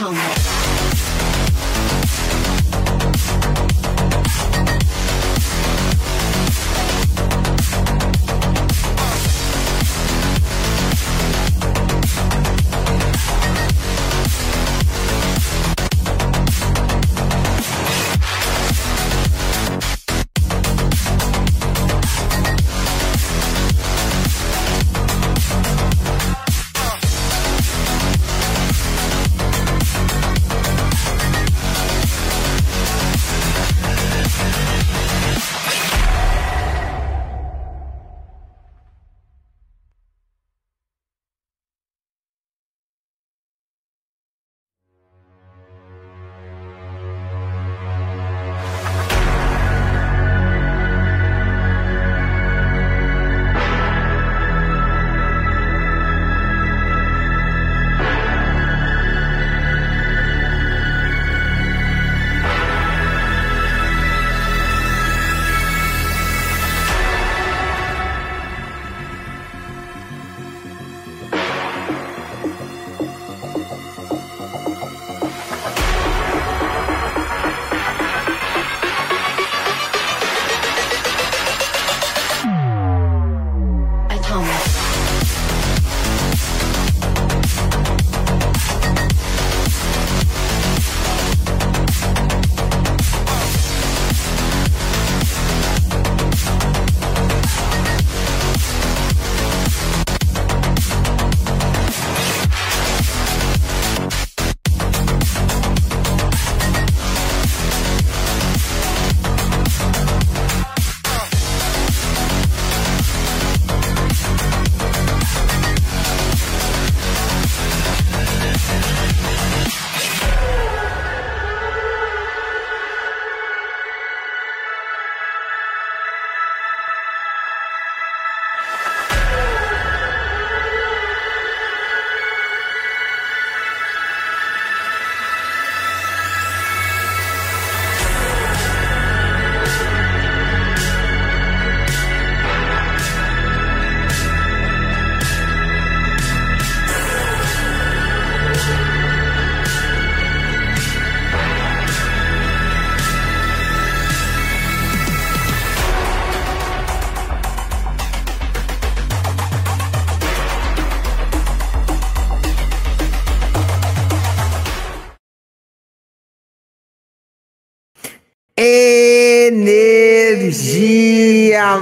唱的。Energia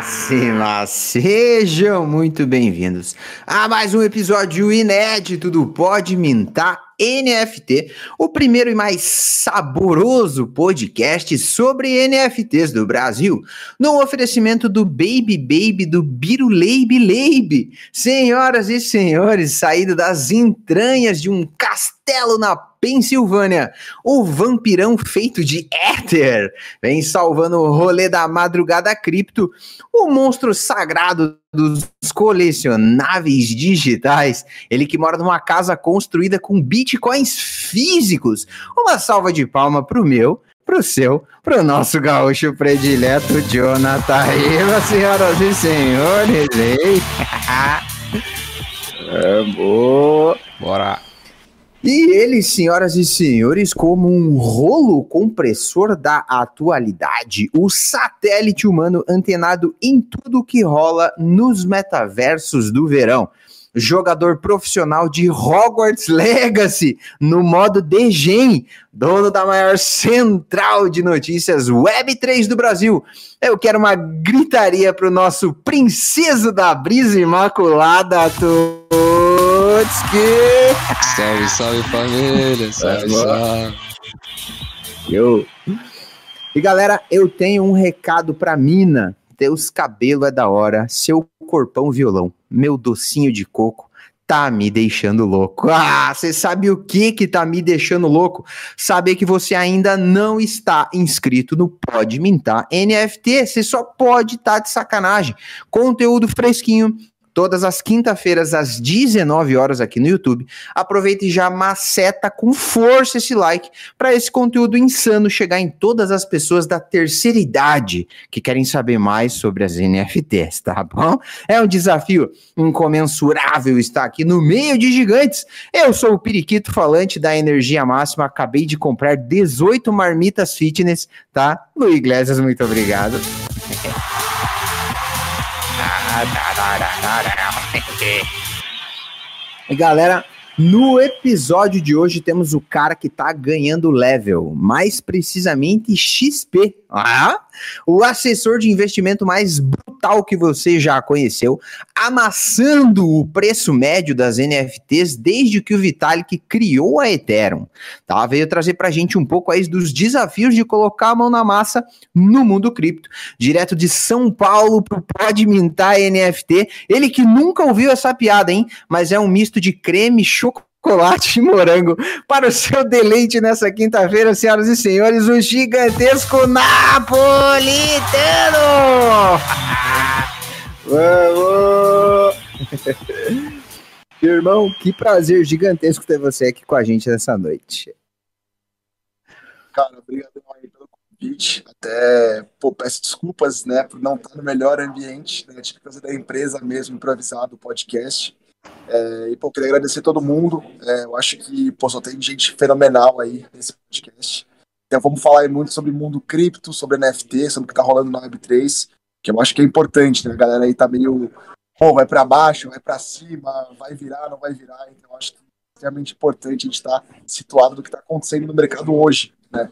máxima! Sejam muito bem-vindos a mais um episódio inédito do Pode Mintar NFT, o primeiro e mais saboroso podcast sobre NFTs do Brasil, no oferecimento do Baby Baby do Biruleibe Leibe. Senhoras e senhores, saído das entranhas de um castelo na Pensilvânia, o vampirão feito de éter vem salvando o rolê da madrugada cripto, o monstro sagrado dos colecionáveis digitais, ele que mora numa casa construída com bitcoins físicos. Uma salva de palma pro meu, pro seu, pro nosso gaúcho predileto, Jonathan Riva, senhoras e senhores. Ei. é boa. Bora. E ele, senhoras e senhores, como um rolo compressor da atualidade, o satélite humano antenado em tudo que rola nos metaversos do verão. Jogador profissional de Hogwarts Legacy no modo DGEM, dono da maior central de notícias Web3 do Brasil. Eu quero uma gritaria para o nosso princeso da brisa imaculada, Totski! Salve, salve família, salve, salve. Eu. E galera, eu tenho um recado pra Mina. Teus cabelo é da hora, seu corpão violão, meu docinho de coco tá me deixando louco. Ah, você sabe o que que tá me deixando louco? Saber que você ainda não está inscrito no Pode Mintar NFT, você só pode estar tá de sacanagem. Conteúdo fresquinho, todas as quinta-feiras às 19 horas aqui no YouTube. Aproveita e já maceta com força esse like para esse conteúdo insano chegar em todas as pessoas da terceira idade que querem saber mais sobre as NFTs, tá bom? É um desafio incomensurável estar aqui no meio de gigantes. Eu sou o Periquito falante da Energia Máxima, acabei de comprar 18 marmitas fitness, tá? Luiz Iglesias, muito obrigado. E galera, no episódio de hoje temos o cara que tá ganhando level, mais precisamente XP. Ah, o assessor de investimento mais brutal que você já conheceu, amassando o preço médio das NFTs desde que o Vitalik criou a Ethereum. Tá? Veio trazer pra gente um pouco aí dos desafios de colocar a mão na massa no mundo cripto. Direto de São Paulo pro Pode Mintar NFT. Ele que nunca ouviu essa piada, hein? Mas é um misto de creme, chocolate chocolate e morango para o seu deleite nessa quinta-feira, senhoras e senhores, um gigantesco napolitano! Vamos! Irmão, que prazer gigantesco ter você aqui com a gente nessa noite. Cara, obrigado aí pelo convite. Até, pô, peço desculpas, né, por não estar no melhor ambiente, né, tive que fazer da empresa mesmo, improvisado o podcast. É, e, pô, queria agradecer todo mundo. É, eu acho que, pô, só tem gente fenomenal aí nesse podcast. Então, vamos falar aí muito sobre mundo cripto, sobre NFT, sobre o que tá rolando na Web3, que eu acho que é importante, né? A galera aí tá meio, pô, vai para baixo, vai para cima, vai virar, não vai virar. Então, eu acho que é extremamente importante a gente estar tá situado do que está acontecendo no mercado hoje, né?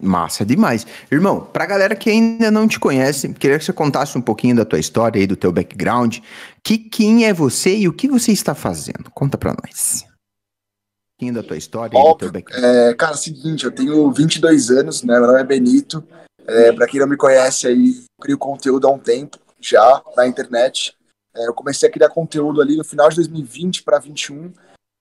Massa demais. Irmão, pra galera que ainda não te conhece, queria que você contasse um pouquinho da tua história e do teu background. Que, quem é você e o que você está fazendo? Conta pra nós. Um pouquinho da tua história Óbvio, e do teu background. É, cara, é o seguinte, eu tenho 22 anos, né? Meu nome é Benito. É, pra quem não me conhece aí, eu crio conteúdo há um tempo já na internet. É, eu comecei a criar conteúdo ali no final de 2020 para 2021.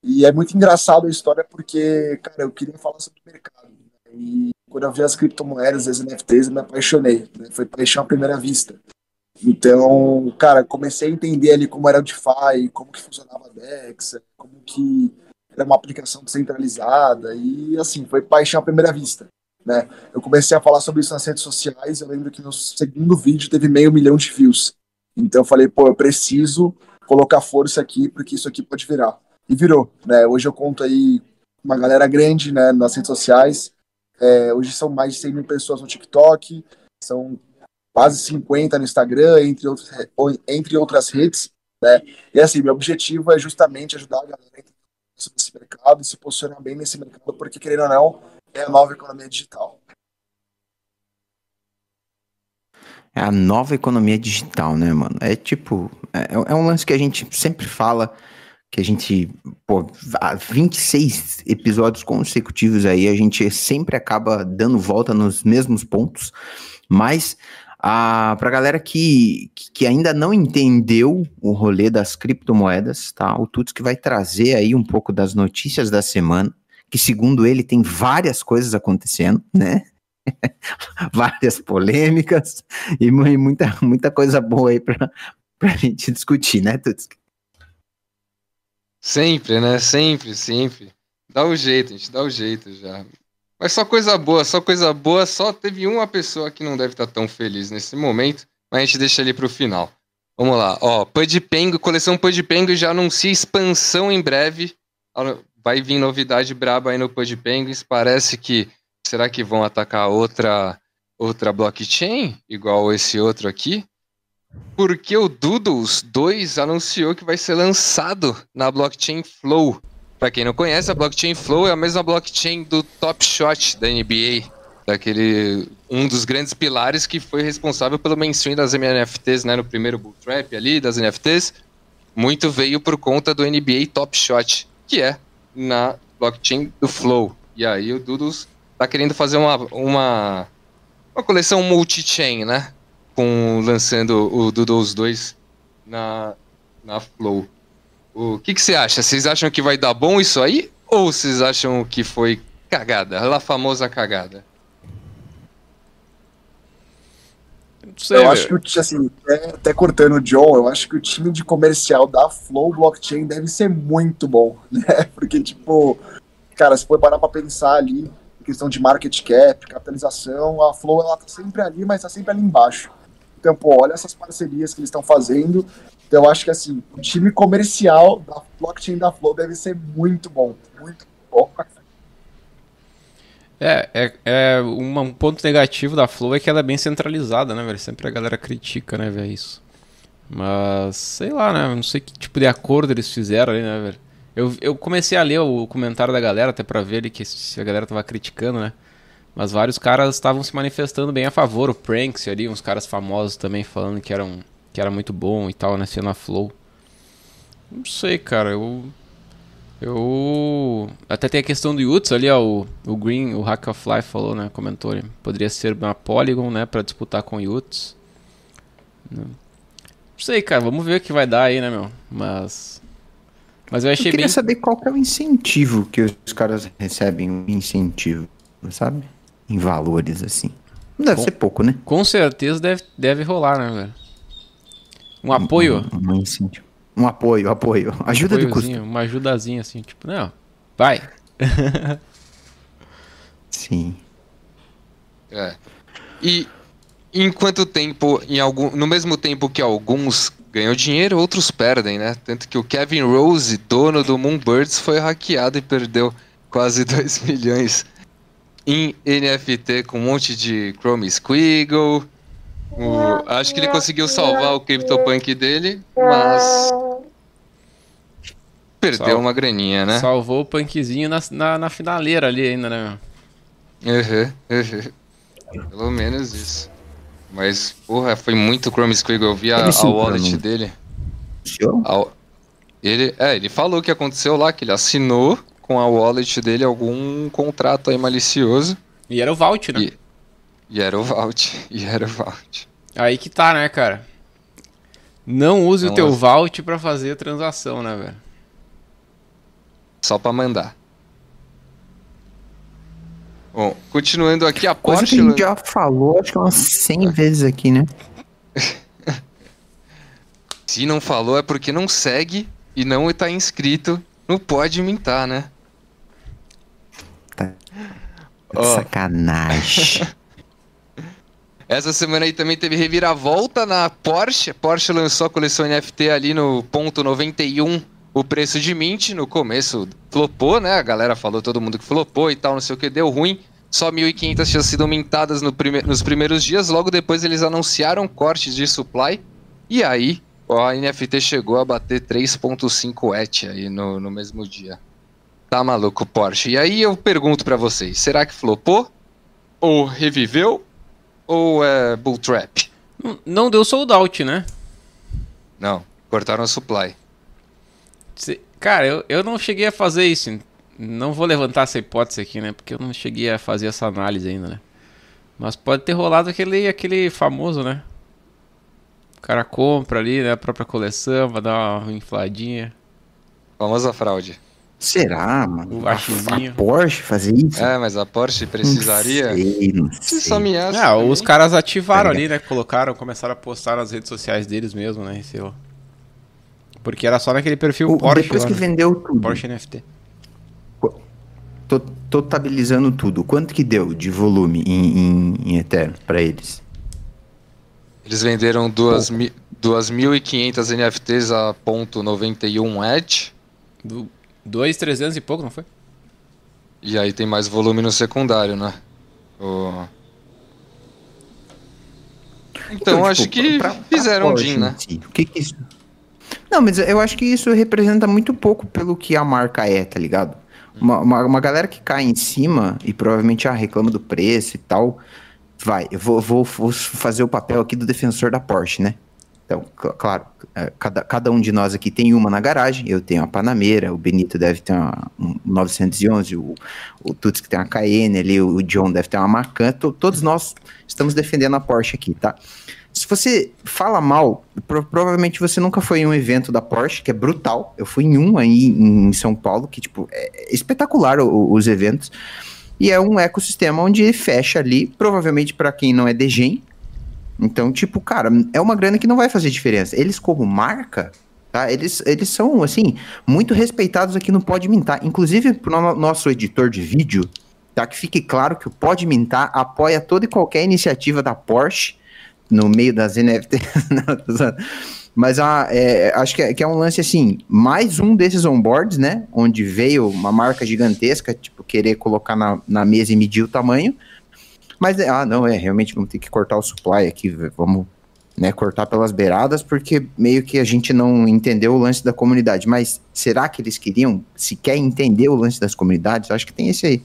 E é muito engraçado a história porque, cara, eu queria falar sobre o mercado. Né? E quando eu vi as criptomoedas, as NFTs, eu me apaixonei. Né? Foi paixão à primeira vista. Então, cara, comecei a entender ali como era o DeFi, como que funcionava a DEX, como que era uma aplicação descentralizada e assim, foi paixão à primeira vista. Né? Eu comecei a falar sobre isso nas redes sociais, eu lembro que no segundo vídeo teve meio milhão de views. Então eu falei, pô, eu preciso colocar força aqui porque isso aqui pode virar. E virou, né? Hoje eu conto aí uma galera grande, né, nas redes sociais, é, hoje são mais de 100 mil pessoas no TikTok, são quase 50 no Instagram, entre, outros, entre outras redes. Né? E assim, meu objetivo é justamente ajudar a galera a esse mercado e se posicionar bem nesse mercado, porque, querendo ou não, é a nova economia digital. É a nova economia digital, né, mano? É tipo, é, é um lance que a gente sempre fala que a gente, pô, 26 episódios consecutivos aí, a gente sempre acaba dando volta nos mesmos pontos, mas a pra galera que, que ainda não entendeu o rolê das criptomoedas, tá? O Tuts que vai trazer aí um pouco das notícias da semana, que segundo ele tem várias coisas acontecendo, né? várias polêmicas e muita, muita coisa boa aí pra, pra gente discutir, né, Tuts? Sempre, né? Sempre, sempre. Dá o jeito, a gente dá o jeito já. Mas só coisa boa, só coisa boa. Só teve uma pessoa que não deve estar tão feliz nesse momento, mas a gente deixa ali pro final. Vamos lá, ó. Pudpengo, coleção Pudpengo já anuncia expansão em breve. Vai vir novidade braba aí no Pudpenguins. Parece que. Será que vão atacar outra outra blockchain? Igual esse outro aqui? Porque o Doodles 2 anunciou que vai ser lançado na blockchain Flow. Para quem não conhece, a blockchain Flow é a mesma blockchain do Top Shot da NBA, daquele um dos grandes pilares que foi responsável pelo mainstream das NFTs, né, no primeiro bull trap ali das NFTs. Muito veio por conta do NBA Top Shot, que é na blockchain do Flow. E aí o Doodles tá querendo fazer uma uma, uma coleção multi-chain, né? Com lançando o Doodles 2 na, na Flow. O que, que você acha? Vocês acham que vai dar bom isso aí? Ou vocês acham que foi cagada? A famosa cagada. Sei, eu acho que, assim, até, até, cortando o John, eu acho que o time de comercial da Flow Blockchain deve ser muito bom, né? Porque, tipo, cara, se for parar pra pensar ali, questão de market cap, capitalização, a Flow, ela tá sempre ali, mas tá sempre ali embaixo. Então, pô, olha essas parcerias que eles estão fazendo. Então, eu acho que, assim, o time comercial da blockchain da Flow deve ser muito bom, muito bom. É, é, é um ponto negativo da Flow é que ela é bem centralizada, né, velho? Sempre a galera critica, né, velho, isso. Mas, sei lá, né? Não sei que tipo de acordo eles fizeram ali, né, velho? Eu, eu comecei a ler o comentário da galera, até pra ver ali que se a galera tava criticando, né? Mas vários caras estavam se manifestando bem a favor. O Pranks ali, uns caras famosos também falando que, eram, que era muito bom e tal, né? Sendo a Flow. Não sei, cara. Eu eu. Até tem a questão do Yuts ali, ó. O, o Green, o Hack of Life falou, né? Comentou ali. Poderia ser uma Polygon, né? Pra disputar com o Yuts. Não sei, cara. Vamos ver o que vai dar aí, né, meu? Mas. Mas eu achei eu queria bem. saber qual que é o incentivo que os caras recebem. O incentivo, sabe? Em valores, assim. Não deve com, ser pouco, né? Com certeza deve, deve rolar, né, velho? Um apoio. Um, um incentivo. Um apoio, apoio. Ajuda um de custo. Uma ajudazinha assim, tipo, não, vai. Sim. É. E em quanto tempo, em algum, no mesmo tempo que alguns ganham dinheiro, outros perdem, né? Tanto que o Kevin Rose, dono do Moonbirds, foi hackeado e perdeu quase 2 milhões em NFT com um monte de Chrome Squiggle. O, acho que ele conseguiu salvar o CryptoPunk dele, mas Perdeu Sal... uma graninha, né? Salvou o punkzinho na, na, na finaleira ali ainda, né? Uhum, uhum. Pelo menos isso. Mas, porra, foi muito Chrome Squiggle. Eu vi a, a wallet dele. A, ele, é, ele falou que aconteceu lá, que ele assinou com a wallet dele algum contrato aí malicioso. E era o Vault, né? E, e era o Vault. E era o Vault. Aí que tá, né, cara? Não use Não o teu Vault pra fazer a transação, né, velho? Só para mandar. Bom, continuando aqui, a Coisa Porsche... que a gente já falou, acho que umas 100 vezes aqui, né? Se não falou é porque não segue e não está inscrito no Pode Mintar, né? Tá. Oh. Sacanagem. Essa semana aí também teve reviravolta na Porsche. Porsche lançou a coleção NFT ali no ponto 91 o preço de Mint no começo flopou, né? A galera falou, todo mundo que flopou e tal, não sei o que, deu ruim. Só 1.500 tinham sido mintadas no prime nos primeiros dias. Logo depois eles anunciaram cortes de supply. E aí a NFT chegou a bater 3.5 ETH aí no, no mesmo dia. Tá maluco, Porsche. E aí eu pergunto para vocês, será que flopou? Ou reviveu? Ou é bull trap? Não deu sold out, né? Não, cortaram a supply. Cara, eu, eu não cheguei a fazer isso. Não vou levantar essa hipótese aqui, né? Porque eu não cheguei a fazer essa análise ainda, né? Mas pode ter rolado aquele, aquele famoso, né? O cara compra ali, né? A própria coleção, vai dar uma infladinha. Famosa fraude. Será, mano? O a, a Porsche fazer isso? É, mas a Porsche precisaria. Não sei, não sei. Só me acha, ah, os caras ativaram ali, né? Colocaram, começaram a postar nas redes sociais deles mesmo, né? Ó. Porque era só naquele perfil o, Porsche. Depois lá, que né? vendeu tudo. Porsche NFT. Totalizando tudo. Quanto que deu de volume em, em, em Ethereum para eles? Eles venderam 2.500 NFTs a ponto .91 Edge. 2.300 e pouco, não foi? E aí tem mais volume no secundário, né? O... Então, então acho tipo, que pra, pra fizeram um DIN, né? Si, o que que isso... Não, mas eu acho que isso representa muito pouco pelo que a marca é, tá ligado? Uma, uma, uma galera que cai em cima e provavelmente ah, reclama do preço e tal, vai, eu vou, vou, vou fazer o papel aqui do defensor da Porsche, né? Então, claro, é, cada, cada um de nós aqui tem uma na garagem. Eu tenho a Panamera, o Benito deve ter uma, um 911, o, o Tuts que tem uma Cayenne ali, o John deve ter uma Macan. Todos nós estamos defendendo a Porsche aqui, tá? se você fala mal, pro, provavelmente você nunca foi em um evento da Porsche, que é brutal. Eu fui em um aí em São Paulo, que, tipo, é espetacular o, os eventos. E é um ecossistema onde fecha ali, provavelmente para quem não é degen, Então, tipo, cara, é uma grana que não vai fazer diferença. Eles, como marca, tá? Eles, eles são, assim, muito respeitados aqui no Pode Mintar. Inclusive, pro no nosso editor de vídeo, tá? Que fique claro que o Pode Mintar apoia toda e qualquer iniciativa da Porsche no meio das NFT. Mas a, é, acho que é, que é, um lance assim, mais um desses onboards, né? Onde veio uma marca gigantesca, tipo, querer colocar na, na mesa e medir o tamanho. Mas, ah, não, é, realmente vamos ter que cortar o supply aqui, vamos né, cortar pelas beiradas, porque meio que a gente não entendeu o lance da comunidade. Mas será que eles queriam sequer entender o lance das comunidades? Acho que tem esse,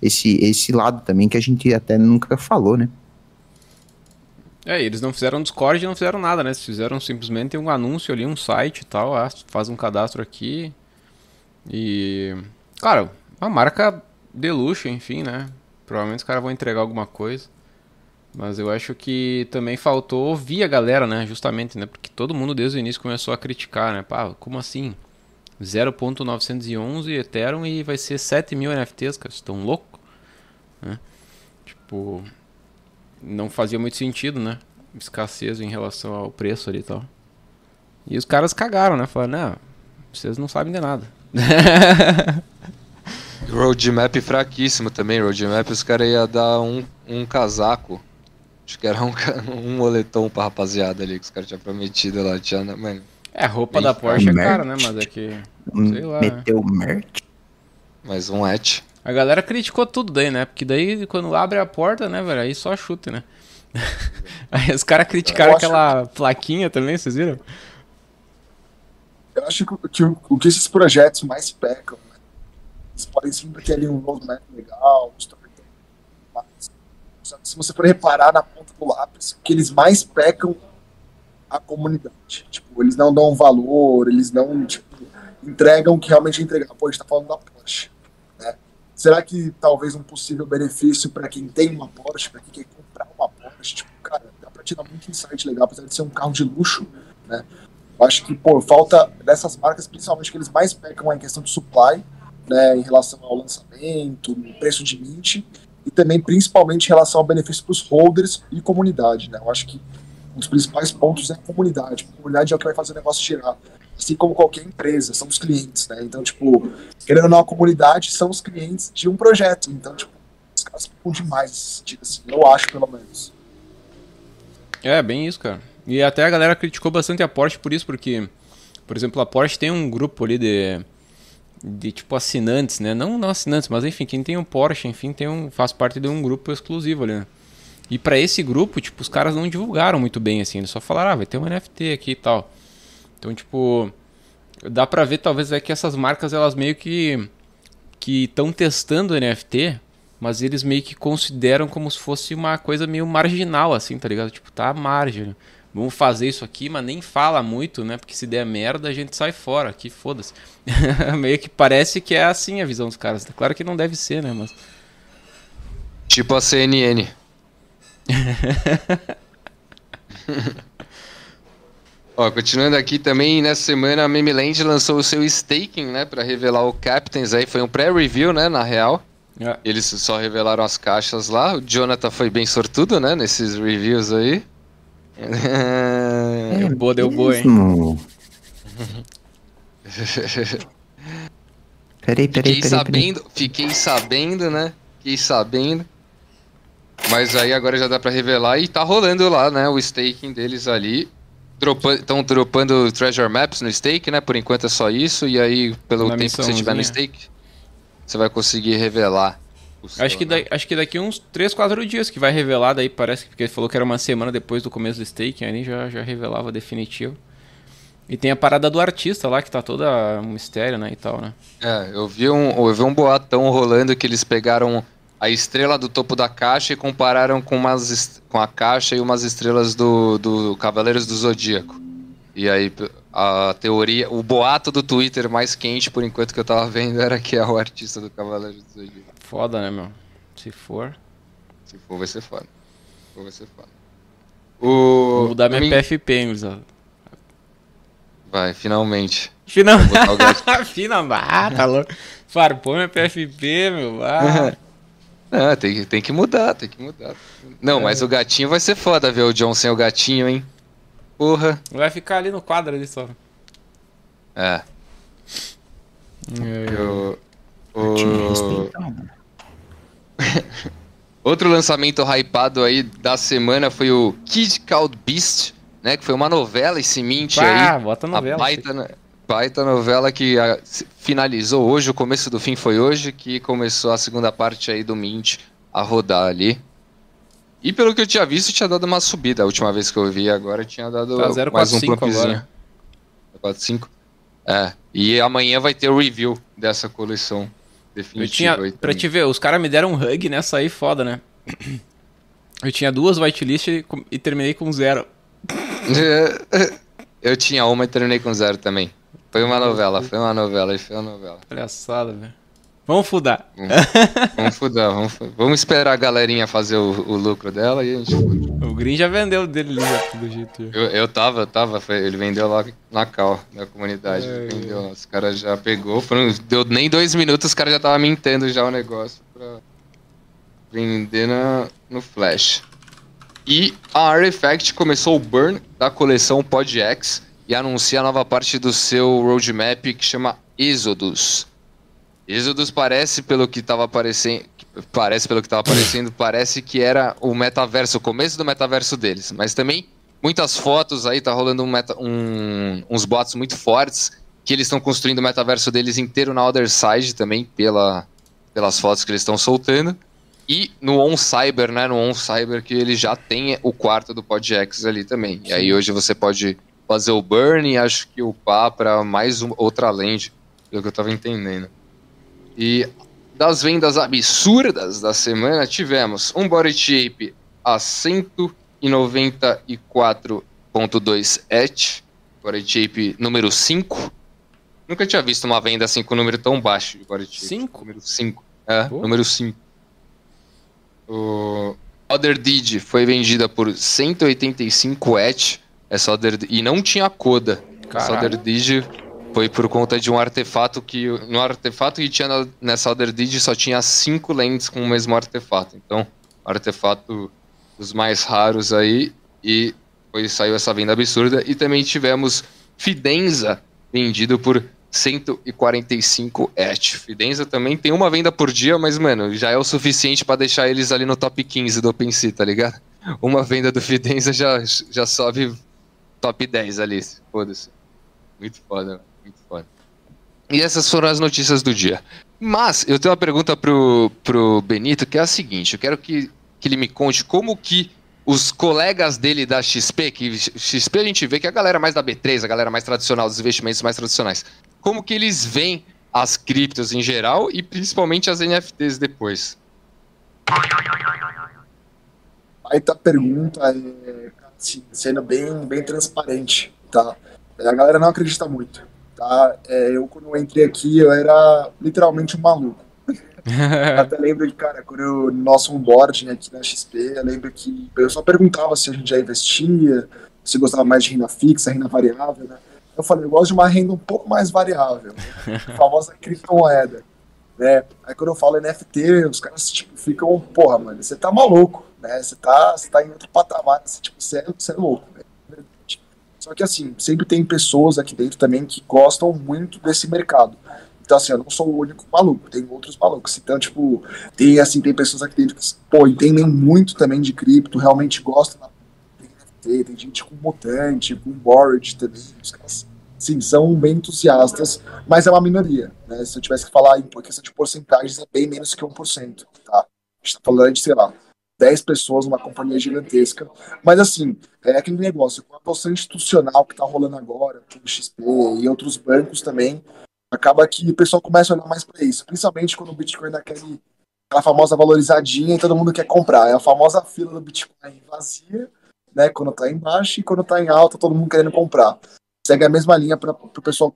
esse, esse lado também que a gente até nunca falou, né? É, eles não fizeram Discord, não fizeram nada, né? Eles fizeram simplesmente um anúncio ali, um site e tal, ah, faz um cadastro aqui. E. Cara, uma marca de luxo, enfim, né? Provavelmente os caras vão entregar alguma coisa. Mas eu acho que também faltou ouvir a galera, né? Justamente, né? Porque todo mundo desde o início começou a criticar, né? Pá, como assim? 0.911 Ethereum e vai ser 7 mil NFTs, cara. Estão loucos? Né? Tipo, não fazia muito sentido, né? Escassez em relação ao preço ali e tal. E os caras cagaram, né? Falaram, não, vocês não sabem de nada. Roadmap fraquíssimo também. Roadmap os caras iam dar um, um casaco. Acho que era um, um moletom pra rapaziada ali que os caras tinham prometido lá. Tinha, mano. É, a roupa da Porsche é cara, né? Mas é que. Sei lá. Meteu merch. Mais um etch. A galera criticou tudo daí, né? Porque daí quando abre a porta, né, velho? Aí só chute, né? aí os caras criticaram aquela plaquinha também, vocês viram? Eu acho que, o que esses projetos mais pecam, né? Eles podem sempre ter ali um roadmap legal, um mas se você for reparar na ponta do lápis, que eles mais pecam a comunidade. Tipo, eles não dão valor, eles não, tipo, entregam o que realmente entregar. Pô, a gente tá falando da Porsche Será que talvez um possível benefício para quem tem uma Porsche, para quem quer comprar uma Porsche, tipo, cara, dá para tirar muito insight legal, apesar de ser um carro de luxo, né? Eu acho que, pô, falta dessas marcas, principalmente que eles mais pecam é em questão de supply, né, em relação ao lançamento, preço de mint, e também principalmente em relação ao benefício para os holders e comunidade, né? Eu acho que um dos principais pontos é a comunidade. A comunidade é o que vai fazer o negócio girar assim como qualquer empresa, são os clientes, né? Então, tipo, querendo ou não, a comunidade são os clientes de um projeto. Então, tipo, os caras ficam demais nesse sentido, assim, eu acho, pelo menos. É, bem isso, cara. E até a galera criticou bastante a Porsche por isso, porque, por exemplo, a Porsche tem um grupo ali de, de tipo assinantes, né? Não, não assinantes, mas enfim, quem tem um Porsche, enfim, tem um, faz parte de um grupo exclusivo ali, né? E para esse grupo, tipo, os caras não divulgaram muito bem, assim, eles só falaram, ah, vai ter um NFT aqui e tal. Então, tipo, dá pra ver talvez é que essas marcas elas meio que que estão testando NFT, mas eles meio que consideram como se fosse uma coisa meio marginal assim, tá ligado? Tipo, tá à margem. Vamos fazer isso aqui, mas nem fala muito, né? Porque se der merda, a gente sai fora, aqui foda-se. meio que parece que é assim a visão dos caras. Claro que não deve ser, né, mas Tipo a CNN. Ó, continuando aqui também, nessa semana a Memeland lançou o seu staking, né, para revelar o Captains aí, foi um pré-review, né, na real. É. Eles só revelaram as caixas lá. O Jonathan foi bem sortudo, né, nesses reviews aí. É, deu boa, deu boa, hein. peraí, peraí, fiquei peraí, sabendo, peraí. fiquei sabendo, né? Fiquei sabendo. Mas aí agora já dá para revelar e tá rolando lá, né, o staking deles ali. Estão dropando treasure maps no stake, né? Por enquanto é só isso. E aí, pelo Na tempo que você tiver no stake, você vai conseguir revelar. Seu, acho, que né? acho que daqui uns 3, 4 dias que vai revelar, daí parece que porque ele falou que era uma semana depois do começo do stake, aí já, já revelava definitivo. E tem a parada do artista lá, que tá toda um mistério, né, e tal, né? É, eu vi um, eu vi um boatão rolando que eles pegaram a estrela do topo da caixa e compararam com, umas, com a caixa e umas estrelas do, do Cavaleiros do Zodíaco. E aí a teoria, o boato do Twitter mais quente por enquanto que eu tava vendo era que é o artista do Cavaleiros do Zodíaco. Foda, né, meu? Se for. Se for, vai ser foda. Se for, vai ser foda. O... Vou mudar minha PFP, hein, Vai, finalmente. Finalmente. Finalmente. Ah, tá louco. Farpou minha PFP, meu. Ah. Ah, tem, tem que mudar, tem que mudar. Não, é. mas o gatinho vai ser foda ver o John sem o gatinho, hein? Porra. Vai ficar ali no quadro ali só. É. é. Eu, o... Outro lançamento hypado aí da semana foi o Kid Called Beast, né? Que foi uma novela, esse Mint ah, aí. bota novela. A baita, baita novela que a, finalizou hoje, o começo do fim foi hoje, que começou a segunda parte aí do Mint a rodar ali. E pelo que eu tinha visto, tinha dado uma subida. A última vez que eu vi agora tinha dado tá mais um pumpzinho. 4.5. É. E amanhã vai ter o review dessa coleção definitiva. Eu tinha, pra te ver, os caras me deram um hug nessa aí foda, né? Eu tinha duas whitelist e, e terminei com zero. eu tinha uma e terminei com zero também. Foi uma novela, foi uma novela, foi uma novela. Palhaçada, velho. Vamos fudar. Vamos, vamos fudar, vamos, esperar a galerinha fazer o, o, lucro dela e a gente fuda. O Green já vendeu dele do jeito. Eu, eu tava, tava, foi, ele vendeu lá na Cal, na comunidade. É, vendeu. Os caras já pegou, foram, deu nem dois minutos, os caras já tava mintendo já o negócio pra vender na, no Flash. E a Artifact começou o burn da coleção Pod X e anuncia a nova parte do seu roadmap que chama Exodus. Exodus parece, pelo que estava aparecendo, parece pelo que estava aparecendo, parece que era o metaverso, o começo do metaverso deles. Mas também muitas fotos aí, tá rolando um meta, um, uns bots muito fortes que eles estão construindo o metaverso deles inteiro na Other Side também, pela, pelas fotos que eles estão soltando. E no On Cyber, né? No On Cyber que ele já tem o quarto do PodX ali também. E aí hoje você pode fazer o burn e acho que upar para mais um, outra lente, pelo que eu tava entendendo. E das vendas absurdas da semana, tivemos um body shape a 194.2 ETH, body shape número 5. Nunca tinha visto uma venda assim com um número tão baixo de body shape. 5? Número 5. É, Pô. número 5. O Other Did foi vendida por 185 ETH. Essa Other, e não tinha coda. Caralho. Essa Other Did foi por conta de um artefato que. No artefato que tinha nessa Other Deed só tinha cinco lentes com o mesmo artefato. Então, artefato dos mais raros aí. E foi, saiu essa venda absurda. E também tivemos Fidenza vendido por 145 ETH. Fidenza também tem uma venda por dia, mas, mano, já é o suficiente para deixar eles ali no top 15 do OpenSea, tá ligado? Uma venda do Fidenza já, já sobe top 10 ali. Foda-se. Muito foda. E essas foram as notícias do dia. Mas eu tenho uma pergunta pro, pro Benito, que é a seguinte: eu quero que, que ele me conte como que os colegas dele da XP, que XP a gente vê que é a galera mais da B3, a galera mais tradicional, dos investimentos mais tradicionais, como que eles veem as criptos em geral e principalmente as NFTs depois? Tá pergunta, é, assim, sendo bem, bem transparente, tá? A galera não acredita muito. Tá? É, eu, quando eu entrei aqui, eu era literalmente um maluco. Até lembro que, cara, quando eu, no nosso onboarding aqui na XP, eu lembro que eu só perguntava se a gente já investia, se gostava mais de renda fixa, renda variável, né? Eu falei, eu gosto de uma renda um pouco mais variável, né? a famosa criptomoeda. Né? Aí quando eu falo NFT, os caras tipo, ficam, porra, mano, você tá maluco, né? Você tá, você tá em outro patamar, você, tipo, você é, você é louco, né? Só que assim, sempre tem pessoas aqui dentro também que gostam muito desse mercado. Então, assim, eu não sou o único maluco, tem outros malucos. Então, tipo, tem assim, tem pessoas aqui dentro que, pô, entendem muito também de cripto, realmente gostam da NFT, tem gente com mutante, com board também. Os caras, sim, são bem entusiastas, mas é uma minoria, né? Se eu tivesse que falar em questão de porcentagens, é bem menos que 1%, tá? A gente tá falando de, sei lá, 10 pessoas numa companhia gigantesca. Mas, assim, é aquele negócio, com a adoção institucional que está rolando agora, o XP e outros bancos também, acaba que o pessoal começa a olhar mais para isso, principalmente quando o Bitcoin dá aquela famosa valorizadinha e todo mundo quer comprar. É a famosa fila do Bitcoin vazia, né, quando está em baixa e quando está em alta, todo mundo querendo comprar. Segue a mesma linha para o pessoal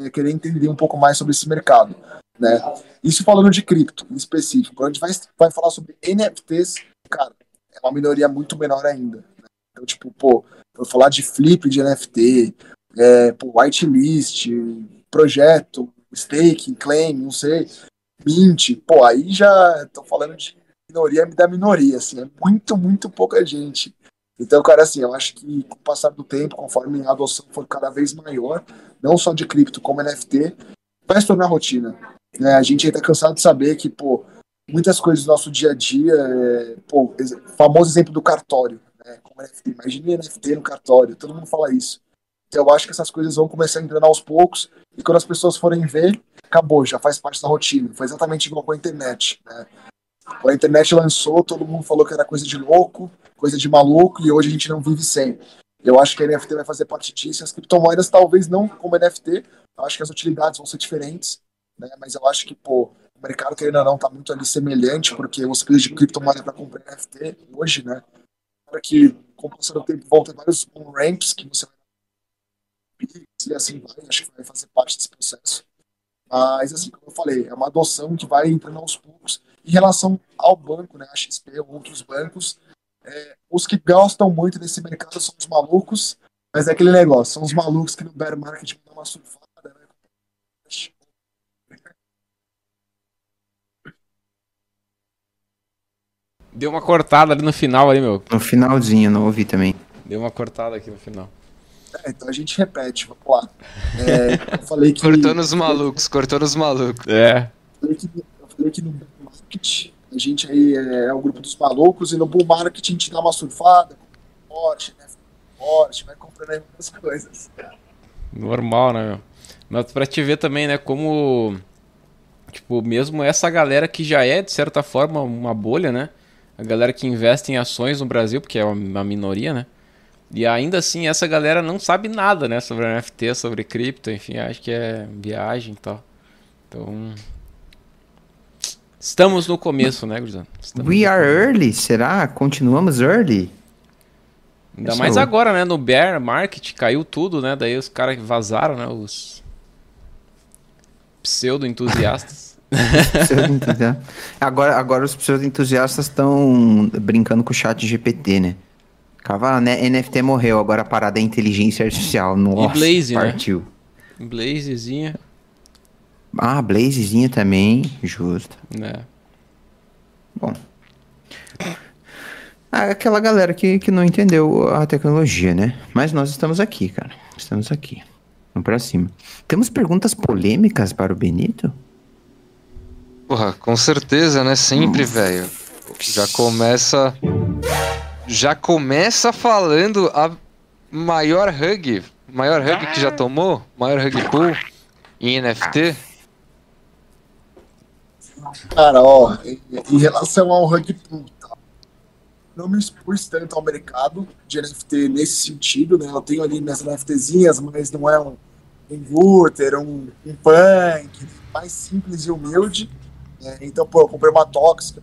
é, querer entender um pouco mais sobre esse mercado. Né? Isso falando de cripto em específico. Quando a gente vai, vai falar sobre NFTs, cara, é uma minoria muito menor ainda. Né? Então, tipo, pô, vou falar de flip de NFT, é, pô, whitelist, projeto, staking, claim, não sei, mint, pô, aí já estão falando de minoria da minoria, assim, é muito, muito pouca gente. Então, cara, assim, eu acho que com o passar do tempo, conforme a adoção for cada vez maior, não só de cripto como NFT, vai se tornar rotina. Né? A gente ainda tá cansado de saber que, pô, muitas coisas do nosso dia a dia, é, pô, famoso exemplo do cartório, né? Como NFT. Imagine NFT no cartório, todo mundo fala isso. Então, eu acho que essas coisas vão começar a entrar aos poucos, e quando as pessoas forem ver, acabou, já faz parte da rotina. Foi exatamente igual com a internet, né? Quando a internet lançou, todo mundo falou que era coisa de louco, coisa de maluco, e hoje a gente não vive sem. Eu acho que a NFT vai fazer parte disso. As criptomoedas, talvez não como NFT, eu acho que as utilidades vão ser diferentes, né? mas eu acho que, pô, o mercado, querendo ou não, tá muito ali semelhante, porque os preços de criptomoeda para comprar NFT hoje, né? Para que, com o passar do tempo, vão ter vários ramps que você vai e assim vai, acho que vai fazer parte desse processo. Mas, assim, como eu falei, é uma adoção que vai entrando aos poucos. Em relação ao banco, né, a XP ou outros bancos, é, os que gostam muito desse mercado são os malucos, mas é aquele negócio, são os malucos que no bear market dão uma surfada, né? Deu uma cortada ali no final ali, meu. No finalzinho, não ouvi também. Deu uma cortada aqui no final. É, então a gente repete, vamos lá. É, eu falei que. Cortou nos malucos, cortou nos malucos. É. Eu falei que, eu falei que no bear market a gente aí é, é o grupo dos malucos e no bull market a gente dá uma surfada, forte, né? Forte, vai comprando aí muitas coisas. Normal, né, meu? Mas pra te ver também, né, como. Tipo, mesmo essa galera que já é, de certa forma, uma bolha, né? A galera que investe em ações no Brasil, porque é uma minoria, né? E ainda assim, essa galera não sabe nada, né? Sobre NFT, sobre cripto, enfim, acho que é viagem e tal. Então. Estamos no começo, né, Gurizão? We are early, será? Continuamos early? Ainda mais é agora, né? No bear market caiu tudo, né? Daí os caras vazaram, né? Os pseudo-entusiastas. pseudo agora, agora os pseudo-entusiastas estão brincando com o chat GPT, né? Cava, né? NFT morreu, agora a parada é inteligência artificial. Nossa, e Blaze, partiu. né? Blazezinha. Ah, Blazezinha também, justo. É. Bom. Ah, aquela galera que, que não entendeu a tecnologia, né? Mas nós estamos aqui, cara. Estamos aqui. Vamos pra cima. Temos perguntas polêmicas para o Benito? Porra, com certeza, né? Sempre, velho. Já começa. Já começa falando a maior hug. Maior hug que já tomou? Maior hug pool em NFT? Cara, ó, em, relação ao rug pool, tá? não me expus tanto ao mercado de NFT nesse sentido, né? Eu tenho ali minhas NFTzinhas, mas não é um inverter, um, um punk, mais simples e humilde. Né? Então, pô, eu comprei uma tóxica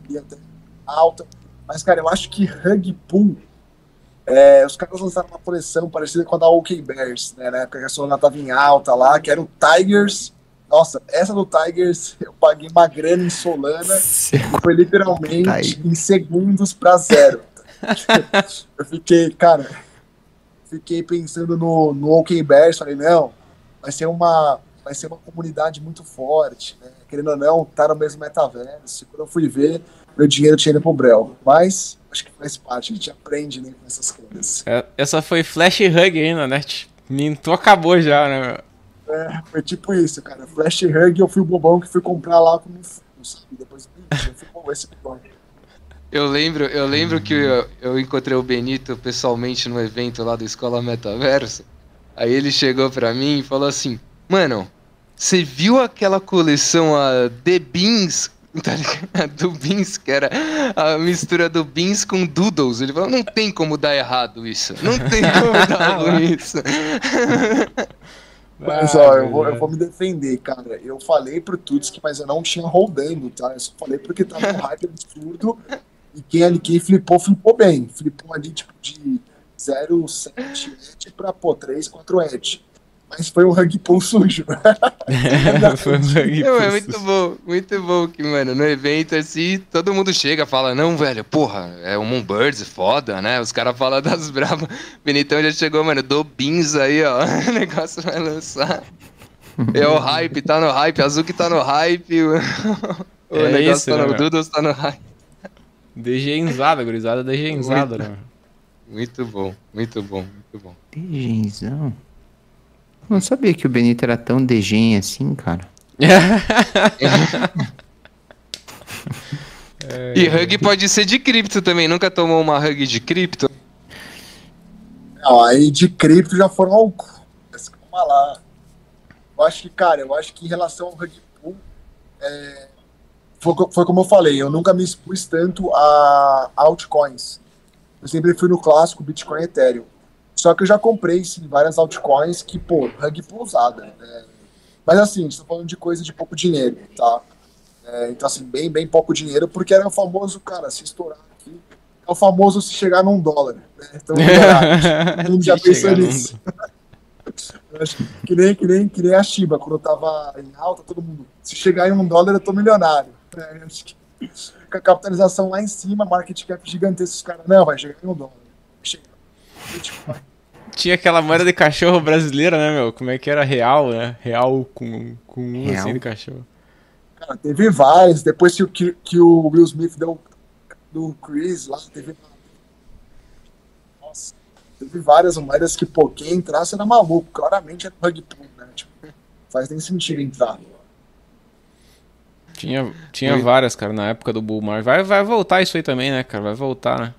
alta. Mas, cara, eu acho que Rug Pool, é, os caras lançaram uma coleção parecida com a da OK Bears, né? Na época que a Solana tava em alta lá, que era o Tigers nossa, essa do Tigers eu paguei uma grana em Solana e foi literalmente em segundos para zero. eu fiquei, cara, fiquei pensando no, no OK Bears, falei, não, vai ser uma vai ser uma comunidade muito forte, né? Querendo ou não, tá no mesmo metaverso. Quando eu fui ver, meu dinheiro tinha ido pro Brel. Mas acho que faz parte, a gente aprende né, com essas coisas. É, essa foi Flash Hug ainda, né? Minto acabou já, né? É, foi tipo isso, cara. Flash Hug, eu fui o bobão que fui comprar lá como fundo, sabe? Depois eu fui bom, esse bobão. Eu lembro, eu lembro que eu, eu, encontrei o Benito pessoalmente no evento lá da Escola Metaverso. Aí ele chegou pra mim e falou assim: Mano, você viu aquela coleção a The Beans? Tá do Beans, que era a mistura do Beans com Doodles. Ele falou: Não tem como dar errado isso. Não tem como dar ruim isso. Mas, ó, eu vou, eu vou me defender, cara. Eu falei pro Tutski, mas eu não tinha rodando, tá? Eu só falei porque tava um hype absurdo. E quem ali quem flipou, flipou bem. Flipou ali, tipo, de 0,7 edge pra, pô, 3, 4 edge. Mas foi um rug pull sujo. é, foi um rug pull É muito bom, muito bom que, mano, no evento assim, todo mundo chega fala, não, velho, porra, é o Moonbirds, foda, né? Os caras falam das bravas. Benitão já chegou, mano, do Beans aí, ó. o negócio vai lançar. É o hype, tá no hype, Azul que tá no hype. O, o é negócio isso, tá né, no Doodles, tá no hype. DGenzada, gurizada DGenzada, né? Muito bom, muito bom, muito bom. Degenzão. Não sabia que o Benito era tão degen assim, cara. E hug pode ser de cripto também. Nunca tomou uma hug de cripto? Não, aí de cripto já foram algumas. Calma lá. Eu acho que, cara, eu acho que em relação ao rug pool, é, foi, foi como eu falei, eu nunca me expus tanto a altcoins. Eu sempre fui no clássico Bitcoin e Ethereum. Só que eu já comprei, sim, várias altcoins que, pô, rug pool usada. né? Mas assim, estou falando de coisa de pouco dinheiro, tá? É, então, assim, bem, bem pouco dinheiro, porque era o famoso, cara, se estourar aqui, é o famoso se chegar num dólar. Né? Então, Todo mundo já pensou nisso. Que nem, que, nem, que nem a Shiba, quando eu tava em alta, todo mundo. Se chegar em um dólar, eu tô milionário. É, eu acho que com a capitalização lá em cima, market cap gigantesco, os caras, não, vai chegar em um dólar. Chega. Tipo, Tinha aquela moeda de cachorro brasileira, né, meu? Como é que era? Real, né? Real com, com um Real. assim de cachorro. cara, teve vários. Depois que, o- que, que o Will Smith deu do Chris lá, teve. Nossa, teve várias moedas que, pô, quem entrasse era maluco. Claramente é rug pull, né? Tipo, faz nem sentido entrar. Tinha, tinha várias, cara, na época do Bull Market. Vai, vai voltar isso aí também, né, cara? Vai voltar, né?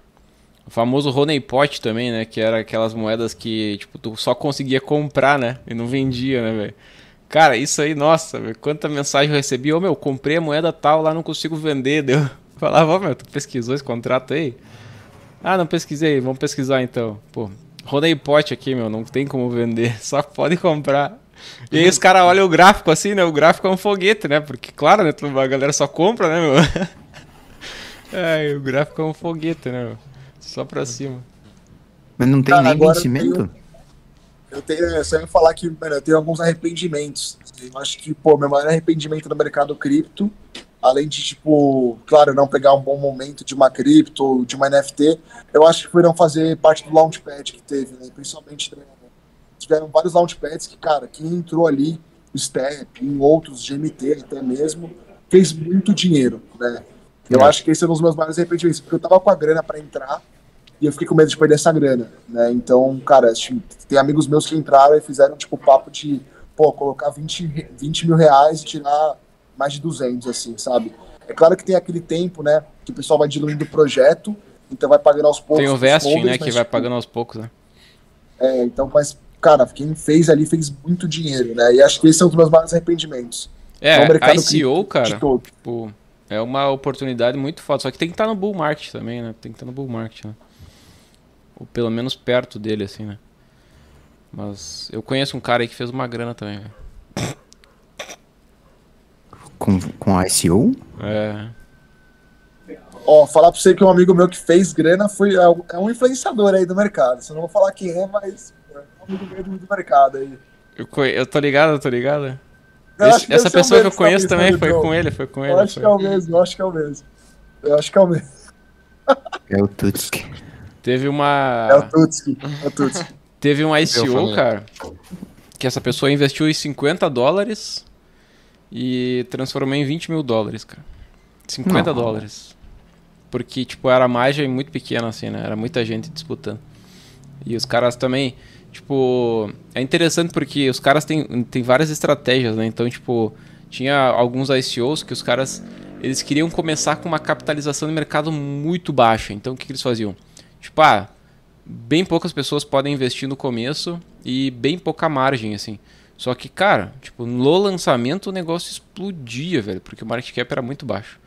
O famoso Honey Pot também, né? Que era aquelas moedas que, tipo, tu só conseguia comprar, né? E não vendia, né, velho? Cara, isso aí, nossa, velho, quanta mensagem eu recebi. Ô, meu, comprei a moeda tal, lá não consigo vender. Deu. Falava, ô, meu, tu pesquisou esse contrato aí? Ah, não pesquisei, vamos pesquisar então. Pô, Honey Pot aqui, meu, não tem como vender, só pode comprar. E aí os caras olham o gráfico assim, né? O gráfico é um foguete, né? Porque, claro, né? A galera só compra, né, meu? É, o gráfico é um foguete, né, meu? Só pra cima. Mas não tem Cara, nem vencimento? Eu tenho, eu só ia falar que, mano, eu tenho alguns arrependimentos. Eu acho que, pô, meu maior arrependimento no mercado cripto, além de, tipo, claro, não pegar um bom momento de uma cripto, de uma NFT, eu acho que foi não fazer parte do launchpad que teve, né? Principalmente, né, tiveram vários launchpads que, cara, quem entrou ali, o Step, em outros, GMT até mesmo, fez muito dinheiro, né? Eu É. acho que esse é um dos meus maiores arrependimentos, porque eu tava com a grana pra entrar, e eu fiquei com medo de perder essa grana, né? Então, cara, tem amigos meus que entraram e fizeram, tipo, papo de, pô, colocar 20, re- 20 mil reais e tirar mais de 200, assim, sabe? É claro que tem aquele tempo, né, que o pessoal vai diluindo o projeto, então vai pagando aos poucos. Tem o vesting, né? Que mas, vai tipo, pagando aos poucos, né? É, então, mas, cara, quem fez ali fez muito dinheiro, né? E acho que esse é um dos meus maiores arrependimentos É, ICO, cripto cara, tipo, é uma oportunidade muito foda. Só que tem que estar no bull market também, né? Tem que estar no bull market, né? Ou pelo menos perto dele, assim, né? Mas eu conheço um cara aí que fez uma grana também, velho. Com, com ICO? É. Ó, falar pra você que um amigo meu que fez grana foi é um- é um influenciador aí do mercado. Você não vou falar quem é, mas é um amigo meu do, do mercado aí. Eu, eu tô ligado, eu tô ligado. Esse- essa o pessoa que eu conheço também sabe, foi com ele, foi com ele. Eu acho foi. que é o mesmo, eu acho que é o mesmo. Eu acho que é o mesmo. É o Tutsk. Teve uma. É o Tutski. É o Tutski. Teve um ICO, cara, que essa pessoa investiu em 50 dólares e transformou em 20 mil dólares, cara. 50 Não. dólares. Porque, tipo, era a margem muito pequena, assim, né? Era muita gente disputando. E os caras também, tipo... É interessante porque os caras têm, têm várias estratégias, né? Então, tipo, tinha alguns ICOs que os caras... Eles queriam começar com uma capitalização de mercado muito baixa. Então, o que, que eles faziam? Tipo, ah, bem poucas pessoas podem investir no começo e bem pouca margem, assim. Só que, cara, tipo, no lançamento o negócio explodia, velho, porque o market cap era muito baixo,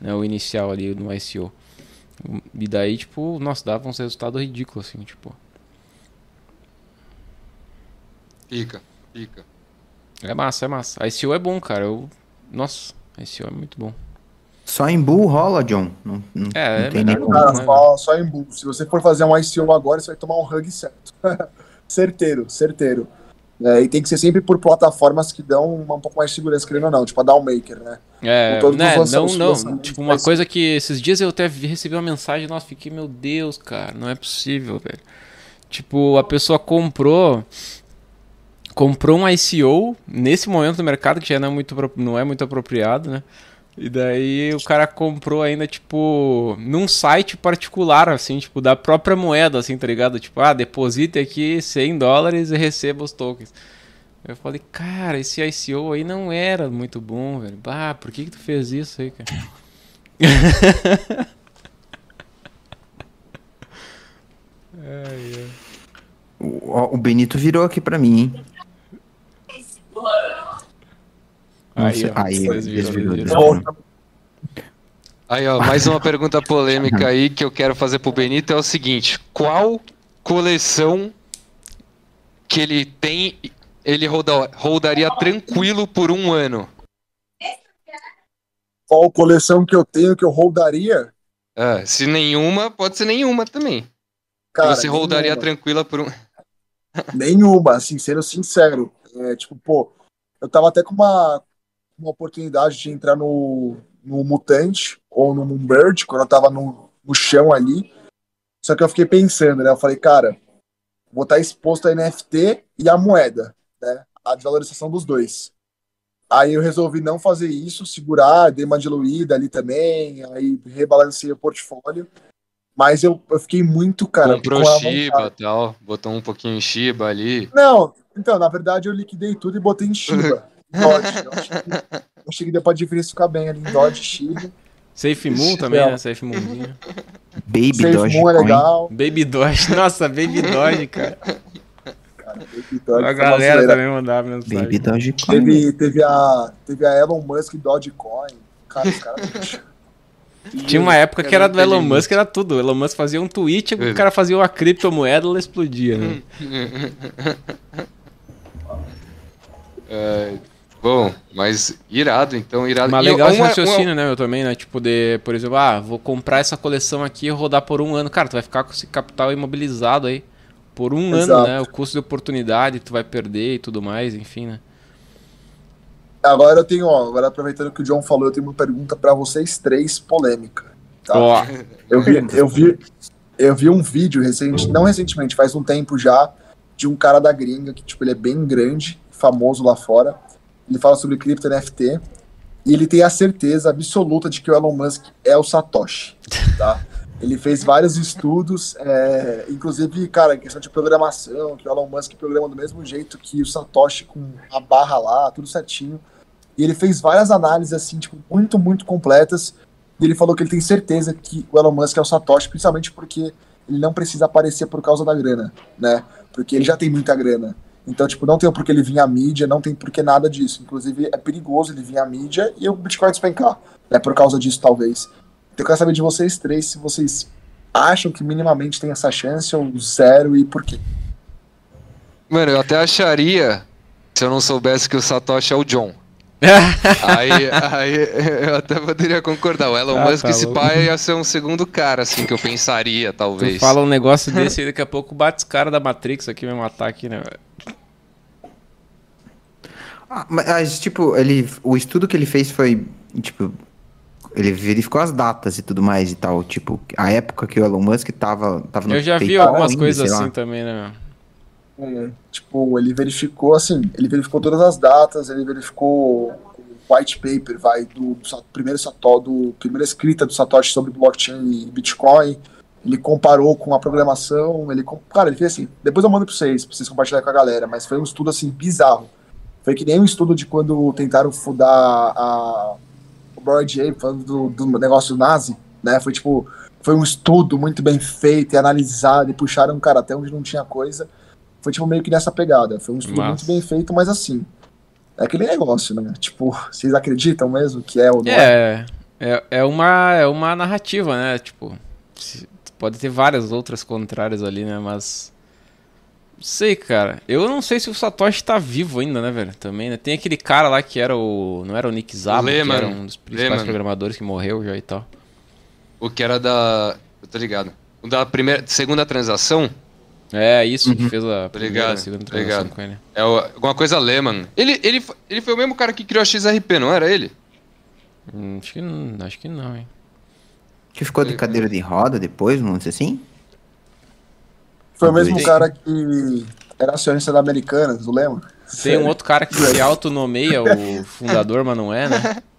né, o inicial ali no ICO. E daí, tipo, nossa, dava uns resultados ridículos, assim, tipo. Pica, pica. É massa, é massa. ICO é bom, cara. Eu... Nossa, ICO é muito bom. Só em Bull rola, John. Não, não, É, não é tem melhor como. Cara, né, só, só em bull. Se você for fazer um ICO agora, você vai tomar um hug certo. certeiro, certeiro. É, e tem que ser sempre por plataformas que dão uma, um pouco mais de segurança, querendo ou não, tipo a Downmaker, né? É, Com todos os né, não, não. Tipo, uma que coisa que esses dias eu até recebi uma mensagem, nossa, fiquei, meu Deus, cara, não é possível, velho. Tipo, a pessoa comprou comprou um ICO nesse momento do mercado que já não é muito, não é muito apropriado, né? E daí o cara comprou ainda, tipo, num site particular, assim, tipo, da própria moeda, assim, tá ligado? Tipo, ah, deposite aqui 100 dólares e receba os tokens. Eu falei, cara, esse ICO aí não era muito bom, velho. Bah, por que que tu fez isso aí, cara? ai, ai. O, o Benito virou aqui pra mim, hein? Aí, Nossa, ó, aí, vocês viram, viram, viram. Aí, ó, mais uma pergunta polêmica aí que eu quero fazer pro Benito é o seguinte: qual coleção que ele tem, ele roda, rodaria tranquilo por um ano? Qual coleção que eu tenho que eu holdaria? Ah, se nenhuma, pode ser nenhuma também. Cara, você rodaria nenhuma. tranquila por um. Nenhuma, assim, sendo sincero. É, tipo, pô, eu tava até com uma, uma oportunidade de entrar no, no Mutante ou no Moonbird, quando eu tava no, no chão ali. Só que eu fiquei pensando, né? Eu falei, cara, vou estar exposto a NFT e a moeda, né? A desvalorização dos dois. Aí eu resolvi não fazer isso, segurar, dei uma diluída ali também, aí rebalancei o portfólio. Mas eu, eu fiquei muito, cara. Comprou Shiba e tal, botou um pouquinho em Shiba ali. Não, então, na verdade eu liquidei tudo e botei em Shiba. Dodge. Eu achei, que, eu que deu pra diversificar bem ali em Dodge, Shiba. Safe Moon também, né? Safe Moonzinho. Baby Safe. Moon é legal. Baby Doge. Nossa, Baby Doge, cara. Cara, Baby Doge A galera também mandava mensagem. Baby Dogecoin. Teve, teve, a, teve a Elon Musk Dogecoin. Cara, os caras. Tinha uma época que era do Elon. Musk, era tudo. O Elon Musk fazia um tweet, o Ele. cara fazia uma criptomoeda, ela explodia, né? É, bom, mas irado, então, irado. Mas legal esse uma- raciocínio, né, meu, também, né? Tipo, de, por exemplo, ah, vou comprar essa coleção aqui e rodar por um ano. Cara, tu vai ficar com esse capital imobilizado aí por um ano, Exato. né? O custo de oportunidade tu vai perder e tudo mais, enfim, né? Agora eu tenho, ó, agora aproveitando que o John falou, eu tenho uma pergunta pra vocês três, polêmica. Tá? Ó, Eu vi, eu vi, eu vi um vídeo recente, não recentemente, faz um tempo já, de um cara da gringa que tipo ele é bem grande, famoso lá fora. Ele fala sobre cripto NFT e ele tem a certeza absoluta de que o Elon Musk é o Satoshi, tá? Ele fez vários estudos, é, inclusive, cara, em questão de programação, que o Elon Musk programa do mesmo jeito que o Satoshi com a barra lá, tudo certinho. E ele fez várias análises, assim, tipo, muito, muito completas. E ele falou que ele tem certeza que o Elon Musk é o Satoshi, principalmente porque ele não precisa aparecer por causa da grana, né? Porque ele já tem muita grana. Então, tipo, não tem por que ele vir à mídia, não tem por que nada disso. Inclusive, é perigoso ele vir à mídia e o Bitcoin despencar, né? Por causa disso, talvez. Então, eu quero saber de vocês três se vocês acham que minimamente tem essa chance ou zero e por quê. Mano, eu até acharia se eu não soubesse que o Satoshi é o John. Aí, aí eu até poderia concordar. O Elon Ah, Musk, tá esse louco. pai ia ser um segundo cara, assim, que eu pensaria, tu talvez. fala um negócio desse e daqui a pouco bate os caras da Matrix aqui, vai matar aqui, né? Ah, mas, tipo, ele, o estudo que ele fez foi, tipo, ele verificou as datas e tudo mais e tal, tipo, a época que o Elon Musk tava, tava no Eu já vi algumas ainda, coisas sei lá. assim também, né? Tipo, ele verificou assim, ele verificou todas as datas, ele verificou o white paper, vai, do, do primeiro Satoshi, do primeira escrita do Satoshi sobre blockchain e Bitcoin, ele comparou com a programação, ele, cara, ele fez assim, depois eu mando pra vocês, pra vocês compartilharem com a galera, mas foi um estudo assim, bizarro. Foi que nem um estudo de quando tentaram fudar a, o Boyd Ape, falando do, do negócio nazi, né, foi tipo, foi um estudo muito bem feito e analisado, e puxaram cara até onde não tinha coisa, foi tipo meio que nessa pegada. Foi um estudo Massa. muito bem feito, mas assim. É aquele negócio, né? Tipo, vocês acreditam mesmo que é ou não é? É, é, é, uma, é uma narrativa, né? Tipo, pode ter várias outras contrárias ali, né? Mas. Não sei, cara. Eu não sei se o Satoshi tá vivo ainda, né, velho? Também, né? Tem aquele cara lá que era o. Não era o Nick Zabo, que era um dos principais Lehman. programadores que morreu já e tal. O que era da. Eu tô ligado. O da primeira, segunda transação É, isso, que Uhum. fez a primeira, segunda ligado. com ele. é o- alguma coisa Lehman. Ele, ele, ele foi o mesmo cara que criou a XRP, não era ele? Hum, acho, que, não- acho que não, hein? Que ficou de cadeira de roda depois, vamos dizer assim? Foi o mesmo cara que era acionista da Americanas, o Lema? Tem um outro cara que se autonomeia o fundador, mas não é, né?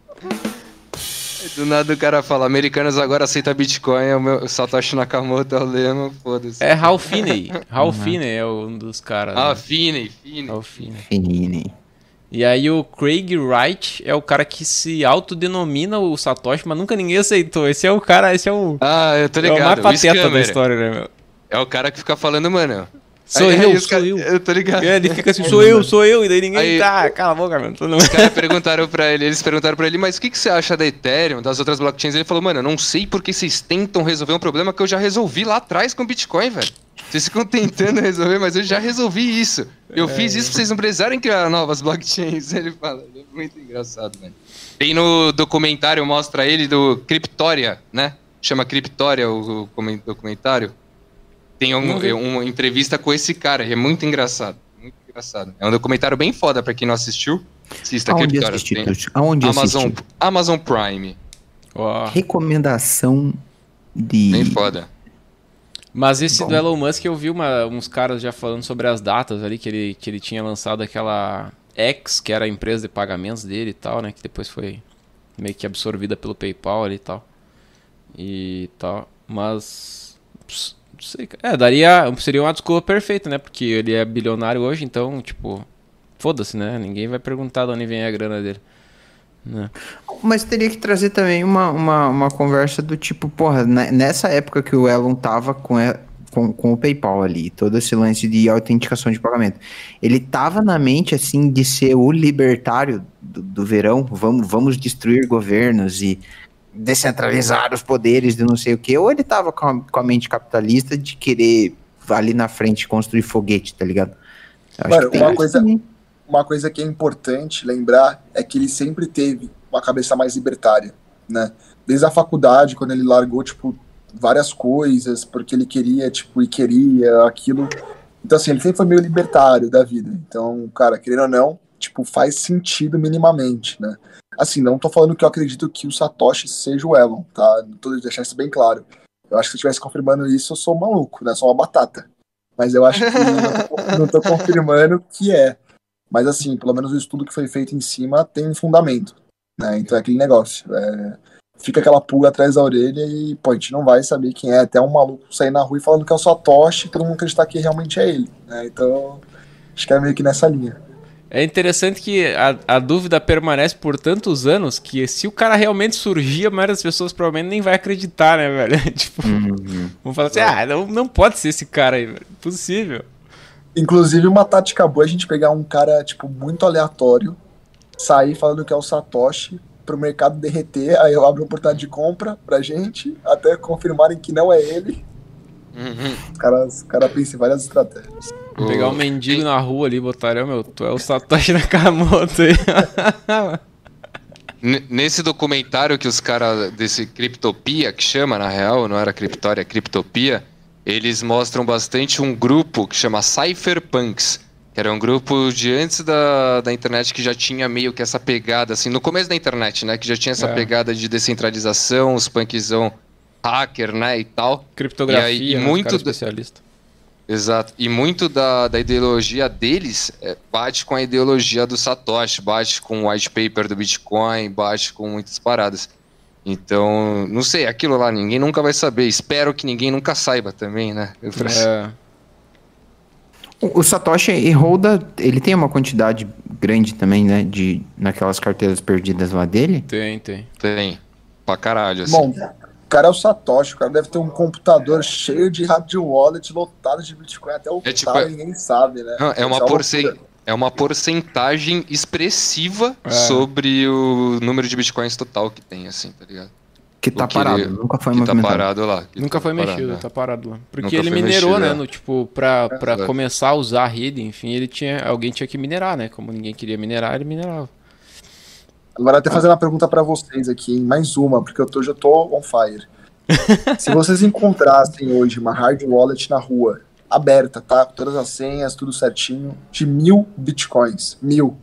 Do nada o cara fala, americanos agora aceitam Bitcoin, o meu Satoshi Nakamoto é o lema, foda-se. É Hal Finney. Hal Finney é um dos caras. Ah, né? Finney, Finney. Hal Finney. Finine. E aí o Craig Wright é o cara que se autodenomina o Satoshi, mas nunca ninguém aceitou. Esse é o cara, esse é o, Ah, eu tô é o mais ligado. o pateta da história, né, meu? É o cara que fica falando, mano. Sou aí- eu, aí sou cara- eu. Eu tô ligado. É, ele fica assim, sou eu, sou eu, e daí ninguém Aí- tá, cala a boca, não. Os caras perguntaram pra ele, eles perguntaram pra ele, mas o que, que você acha da Ethereum, das outras blockchains? Ele falou, mano, eu não sei porque vocês tentam resolver um problema que eu já resolvi lá atrás com o Bitcoin, velho. Vocês ficam tentando resolver, mas eu já resolvi isso. Eu fiz isso pra vocês não precisarem criar novas blockchains. Ele fala, é muito engraçado, velho. Tem no documentário, mostra ele do Criptória, né? Chama Criptória o, documentário. Tem um- uma entrevista com esse cara, é muito engraçado. Muito engraçado. É um documentário bem foda pra quem não assistiu. Assista Aonde? Tem- Tuti? Aonde Amazon? Amazon Prime. Ó. Recomendação de... Bem foda. Mas esse Bom. do Elon Musk eu vi uma- uns caras já falando sobre as datas ali, que ele, que ele tinha lançado aquela X, que era a empresa de pagamentos dele e tal, né? Que depois foi meio que absorvida pelo PayPal ali e tal. E tal. Mas. ps, Não sei. É, daria. Seria uma desculpa perfeita, né? Porque ele é bilionário hoje, então, tipo. Foda-se, né? Ninguém vai perguntar de onde vem a grana dele. Né? Mas teria que trazer também uma, uma, uma conversa do tipo, porra, ne- nessa época que o Elon tava com, com, com o PayPal ali, todo esse lance de autenticação de pagamento, ele tava na mente, assim, de ser o libertário do, do verão, vamos, vamos destruir governos e descentralizar os poderes de não sei o que, ou ele tava com a, com a mente capitalista de querer ali na frente construir foguete, tá ligado? Mano, uma coisa- também. uma coisa que é importante lembrar é que ele sempre teve uma cabeça mais libertária, né? Desde a faculdade, quando ele largou, tipo, várias coisas, porque ele queria, tipo, e queria aquilo. Então, assim, ele sempre foi meio libertário da vida. Então, cara, querendo ou não, tipo, faz sentido minimamente, né? Assim, não tô falando que eu acredito que o Satoshi seja o Elon, tá? Tô deixando isso bem claro. Eu acho que se eu estivesse confirmando isso, eu sou maluco, né? Sou uma batata. Mas eu acho que não, não tô confirmando que é. Mas assim, pelo menos o estudo que foi feito em cima tem um fundamento. Né? Então é aquele negócio. é, fica aquela pulga atrás da orelha e, pô, a gente não vai saber quem é. Até um maluco sair na rua e falando que é o Satoshi e todo mundo acreditar que realmente é ele. Né? Então, acho que é meio que nessa linha. É interessante que a, a dúvida permanece por tantos anos que se o cara realmente surgir, a maioria das pessoas provavelmente nem vai acreditar, né, velho? tipo, Uhum. vão falar assim, ah, não, não pode ser esse cara aí, velho. Impossível. Inclusive, uma tática boa é a gente pegar um cara, tipo, muito aleatório, sair falando que é o Satoshi, pro mercado derreter, aí eu abro a oportunidade de compra pra gente, até confirmarem que não é ele. Uhum. Os caras, pensam em várias estratégias. Pegar um mendigo na rua ali e botar, "Ó, meu, tu é o Satoshi Nakamoto aí. Nesse documentário que os caras desse Criptopia, que chama na real, não era Criptória, é Criptopia, eles mostram bastante um grupo que chama Cypherpunks, que era um grupo de antes da, da internet que já tinha meio que essa pegada, assim, no começo da internet, né, que já tinha essa É. pegada de descentralização, os punkzão hacker, né, e tal. Criptografia, E aí, e né, muito cara da- especialista. Exato. E muito da, da ideologia deles é, bate com a ideologia do Satoshi, bate com o white paper do Bitcoin, bate com muitas paradas. Então, não sei, aquilo lá ninguém nunca vai saber. Espero que ninguém nunca saiba também, né? Eu falei, É, O, o Satoshi e Holda, ele tem uma quantidade grande também, né? De, naquelas carteiras perdidas lá dele. tem, tem. Tem. Pra caralho, assim. Bom, cara é o Satoshi, o cara deve ter um computador cheio de hard wallet lotado de Bitcoin até o É tipo, tal, é- ninguém sabe, né? Não, é, uma porcen... loucura. é uma porcentagem expressiva É. sobre o número de bitcoins total que tem, assim, tá ligado? Que tá que parado, ele- nunca foi que tá movimentado. parado lá. que Nunca tá foi parado, mexido, né? tá parado lá. Porque Nunca ele minerou, mexido, né? é. No, tipo, pra, pra Exato. começar a usar a rede, enfim, ele tinha. Alguém tinha que minerar, né? Como ninguém queria minerar, ele minerava. Agora até fazendo uma pergunta pra vocês aqui, hein? mais uma, porque eu tô, já tô on fire. Se vocês encontrassem hoje uma hard wallet na rua, aberta, tá? Com todas as senhas, tudo certinho, de mil bitcoins, mil,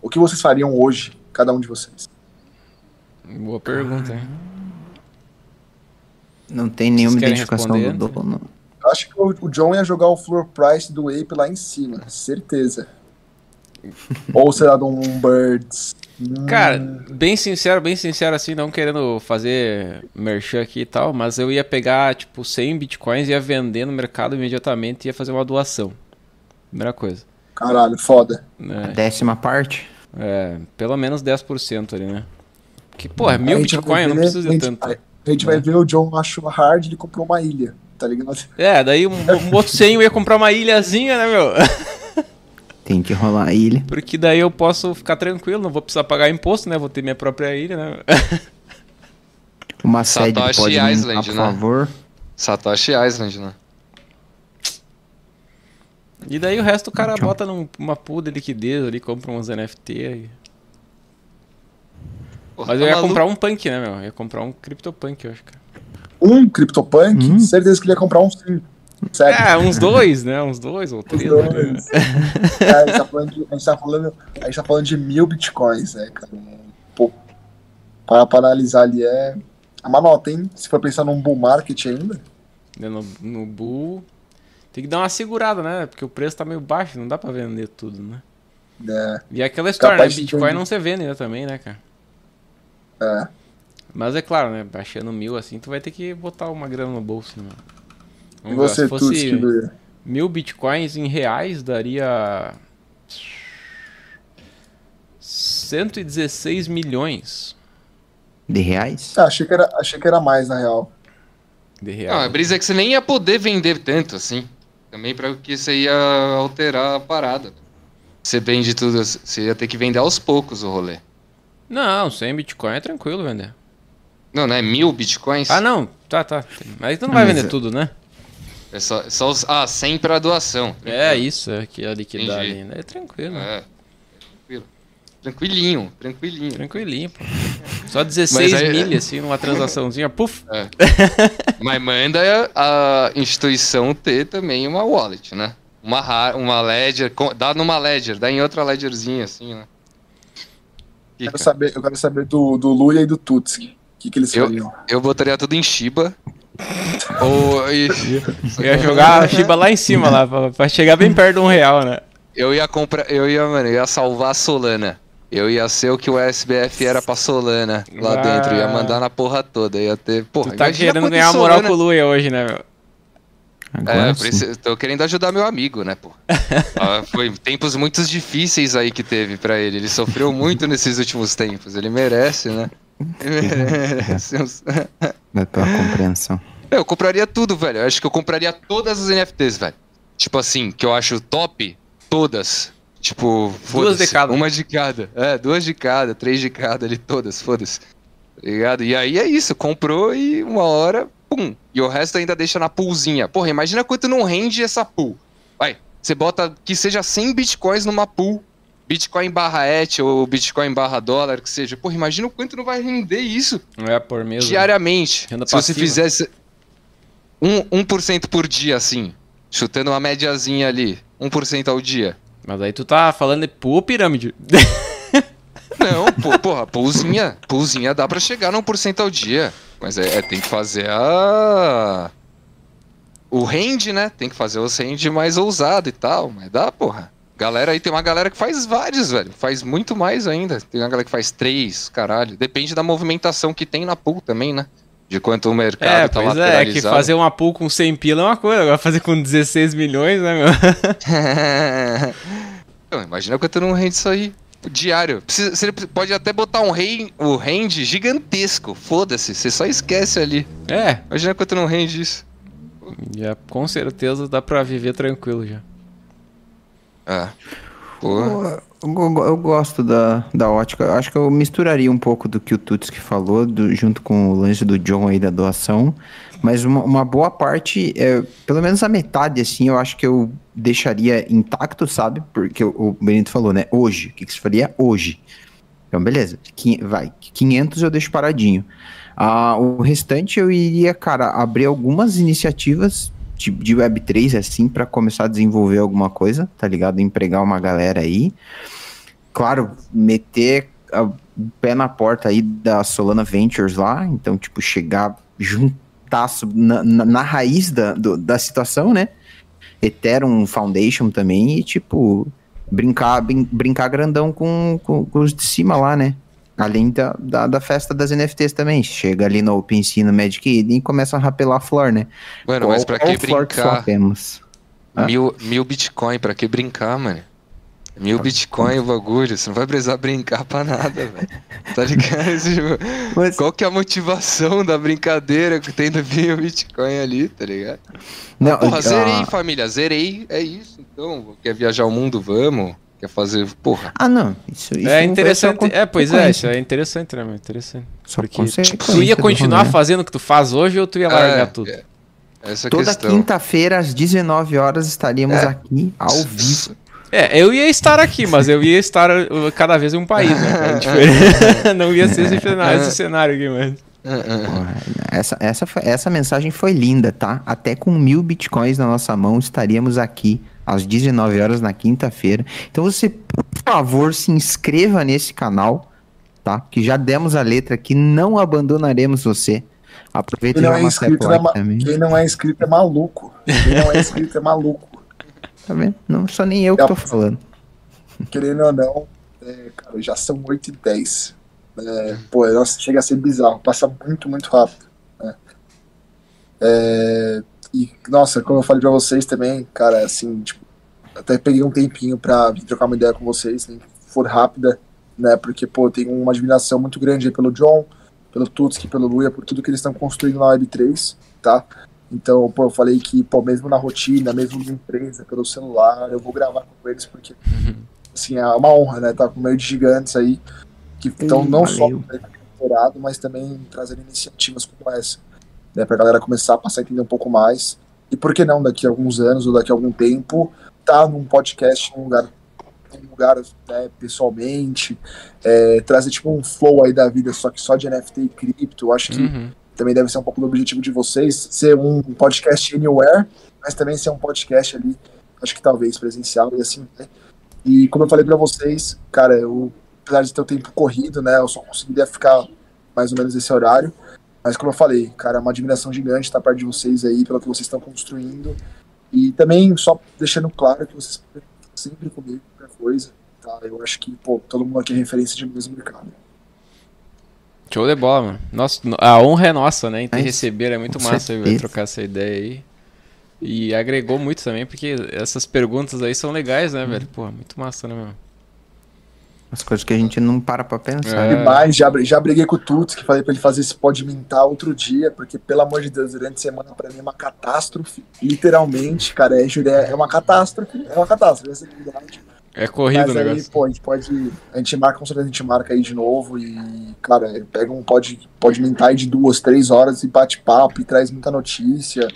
o que vocês fariam hoje, cada um de vocês? Boa pergunta, hein? Não tem nenhuma identificação responder do dono. Eu acho que o, John ia jogar o floor price do Ape lá em cima, certeza. Ou sei lá, de um Birds. Cara, bem sincero, bem sincero assim, não querendo fazer merchan aqui e tal, mas eu ia pegar, tipo, 100 bitcoins, ia vender no mercado imediatamente e ia fazer uma doação. Primeira coisa. Caralho, foda. A né? décima parte. É, pelo menos 10% ali, né? Que, porra, mil a gente bitcoin, vai eu não ver- preciso a de tanto. A gente vai ver o John achou hard, ele comprou uma ilha, tá ligado? É, daí um, um outro 100 eu ia comprar uma ilhazinha, né, meu? Tem que rolar a ilha. Porque daí eu posso ficar tranquilo, não vou precisar pagar imposto, né? Vou ter minha própria ilha, né? Uma sede Satoshi pode Island, por né? favor. Satoshi Island, né? E daí o resto o cara Tchau. bota numa pool de liquidez ali, compra uns NFT aí. Porra, Mas tá eu ia maluco? comprar um punk, né, meu? Eu ia comprar um CryptoPunk, eu acho, cara. Um CryptoPunk, Hum. certeza que ele ia comprar um sim. É, uns dois, né? Uns dois ou três. dois. né? É, a, gente tá falando de, a, gente tá falando, a gente tá falando de mil bitcoins, né, cara? Pô, para, para analisar ali é. É uma nota, hein? Se for pensar num bull market ainda. Né, No, no Bull. Tem que dar uma segurada, né? Porque o preço tá meio baixo, não dá pra vender tudo, né? É, E aquela história, né? Capaz de Bitcoin não se vende ainda também, né, cara? é. Mas é claro, né? Baixando mil assim, tu vai ter que botar uma grana no bolso, né? E Vamos ver, você, se Tuts, fosse que do- mil bitcoins em reais, daria. 116 milhões De reais? Ah, achei, que era, achei que era mais, na real. de Não, reais. a brisa é que você nem ia poder vender tanto assim. Também pra que você ia alterar a parada. Você vende tudo, você ia ter que vender aos poucos o rolê. Não, 100 bitcoin é tranquilo vender. Não, não é mil bitcoins? Ah, não, tá, tá. Mas tu não vai Mas vender é- tudo, né? É só, é só os, ah, 100 pra doação. É isso, é que a liquidar ali. né? É tranquilo, É, tranquilo. Tranquilinho, tranquilinho. tranquilinho, pô. Só 16 Mas aí- milhas, assim, numa transaçãozinha, puf. Mas manda a instituição ter também uma wallet, né? Uma, uma ledger, dá numa ledger, dá em outra ledgerzinha, assim, né? Quero Fica. saber, eu quero saber do, do Luia e do Tutski. O que, que eles Eu- fariam? Eu botaria tudo em Shiba. Ou ia jogar a Shiba lá em cima, lá, pra, pra chegar bem perto de um real, né? eu ia comprar, eu ia, mano, eu ia salvar a Solana. Eu ia ser o que o SBF era pra Solana lá Ah. dentro, ia mandar na porra toda, ia ter, porra, Tu tá querendo ganhar moral Solana- com o Luia hoje, né, meu? Agora É, preciso, tô querendo ajudar meu amigo, né, pô? Ah, foi tempos muito difíceis aí que teve pra ele. Ele sofreu muito nesses últimos tempos. Ele merece, né? Merece. uns- Vai pela compreensão. Eu compraria tudo, velho. Eu acho que eu compraria todas as NFTs, velho. Tipo assim, que eu acho top, todas. Tipo, foda-se, de cada. Uma de cada. É, duas de cada, três de cada ali, todas, foda-se. Tá ligado? E aí é isso, comprou e uma hora, pum. E o resto ainda deixa na poolzinha. Porra, imagina quanto não rende essa pool. Vai, você bota que seja 100 bitcoins numa pool. Bitcoin barra ETH ou Bitcoin barra dólar, que seja. Porra, imagina o quanto não vai render isso Não é por mesmo. diariamente. Renda Se você passiva. fizesse um, 1% por dia, assim, chutando uma médiazinha ali, 1% ao dia. Mas aí tu tá falando de pô pirâmide. Não, pô, porra, pulzinha, pulzinha dá pra chegar no 1% ao dia. Mas é, é- tem que fazer a... O range, né? Tem que fazer o range mais ousado e tal, mas dá, porra. Galera aí, tem uma galera que faz vários, velho. Faz muito mais ainda. Tem uma galera que faz três, caralho. Depende da movimentação que tem na pool também, né? De quanto o mercado É, tá pois é, é que fazer uma pool com 100 pila é uma coisa, agora fazer com 16 milhões, né, meu? Então, imagina quanto não rende isso aí. Diário. Precisa- você pode até botar um rei, o rende gigantesco. Foda-se, você só esquece ali. É, Imagina quanto não rende isso. já com certeza dá pra viver tranquilo já. Porra. Eu, gosto da, da ótica. Acho que eu misturaria um pouco do que o Tutski falou, do- junto com o lance do John aí da doação. Mas uma, uma boa parte, é, pelo menos a metade, assim, eu acho que eu deixaria intacto, sabe? Porque o, Benito falou, né? Hoje. O que, que você faria hoje? Então, beleza. Quin- vai. 500 eu deixo paradinho. Ah, o restante eu iria, cara, abrir algumas iniciativas de, de Web3, assim, para começar a desenvolver alguma coisa, tá ligado? Empregar uma galera aí. Claro, meter o pé na porta aí da Solana Ventures lá, então, tipo, chegar juntasso na, na, na raiz da, do- da situação, né? Ethereum Foundation também, e, tipo, brincar, brin brincar grandão com, com, com os de cima lá, né? Além da, da, da, festa das NFTs também. Chega ali no OpenSea, no Magic Eden e começa a rapelar a flor, né? Mano, qual, mas pra que brincar? Que mil, mil Bitcoin, pra que brincar, mano? Mil Bitcoin o bagulho, você não vai precisar brincar pra nada, velho. Tá ligado? Tipo, Mas... Qual que é a motivação da brincadeira que tem do mil Bitcoin ali, tá ligado? Não, Porra, zerei, família, zerei, é isso. Então, quer viajar o mundo, vamos. Quer fazer, porra. Ah, não. Isso, isso é interessante. É, pois é, isso é interessante, né, mano? Interessante. Só Porque tipo, tu ia continuar fazendo o que tu faz hoje ou tu ia largar é, tudo? É. Essa Toda quinta-feira, às 19 horas, estaríamos é. aqui ao vivo. É, eu ia estar aqui, mas eu ia estar uh, cada vez em um país, né? Não ia ser esse, esse cenário aqui, mas. Essa, essa, essa mensagem foi linda, tá? Até com mil bitcoins na nossa mão, estaríamos aqui às 19 horas na quinta-feira. Então você, por favor, se inscreva nesse canal, tá? Que já demos a letra aqui, não abandonaremos você. Aproveita quem não, é inscrito é também. quem não é inscrito é maluco. Quem não é inscrito é maluco. Tá vendo? Não sou nem eu que tô falando. Querendo ou não, é, cara, já são 8 e 10. É, pô, nossa, chega a ser bizarro, passa muito, muito rápido. Né? É, e, nossa, como eu falei pra vocês também, cara, assim, tipo, até peguei um tempinho pra trocar uma ideia com vocês, nem que for rápida, né? Porque, pô, tenho uma admiração muito grande aí pelo John, pelo Tutski, pelo Luia, por tudo que eles estão construindo na Web3, tá? Então, pô, eu falei que, pô, mesmo na rotina, mesmo na empresa, pelo celular, eu vou gravar com eles, porque, uhum. assim, é uma honra, né? Tá com meio de gigantes aí, que estão não valeu. só mas também trazendo iniciativas como essa, né? Pra galera começar a passar a entender um pouco mais. E por que não, daqui a alguns anos ou daqui a algum tempo, tá num podcast, num lugar, num lugar né, pessoalmente, é, trazer tipo um flow aí da vida, só que só de NFT e cripto, eu acho que. Uhum também deve ser um pouco do objetivo de vocês, ser um podcast anywhere, mas também ser um podcast ali, acho que talvez presencial e assim, né? E como eu falei para vocês, cara, eu, apesar de ter o tempo corrido, né, eu só conseguiria ficar mais ou menos esse horário, mas como eu falei, cara, é uma admiração gigante estar perto de vocês aí, pelo que vocês estão construindo, e também só deixando claro que vocês sempre comigo, qualquer coisa, tá? Eu acho que, pô, todo mundo aqui é referência de mesmo mercado. Show de bola, mano. Nossa, a honra é nossa, né? Então receber é muito massa aí, trocar essa ideia aí. E agregou muito também, porque essas perguntas aí são legais, né, velho? Pô, muito massa, né, meu? As coisas que a gente não para pra pensar. É. Demais, já, já briguei com o Tuts, que falei pra ele fazer esse pode mintar outro dia, porque, pelo amor de Deus, durante a semana pra mim é uma catástrofe. Literalmente, cara, é, é uma catástrofe. É uma catástrofe, essa é a verdade. É corrido Mas o negócio. Aí, pô, a gente pode. A gente marca, com certeza a gente marca aí de novo. E, cara, pega um pode, pode mentar aí de duas, três horas e bate papo e traz muita notícia.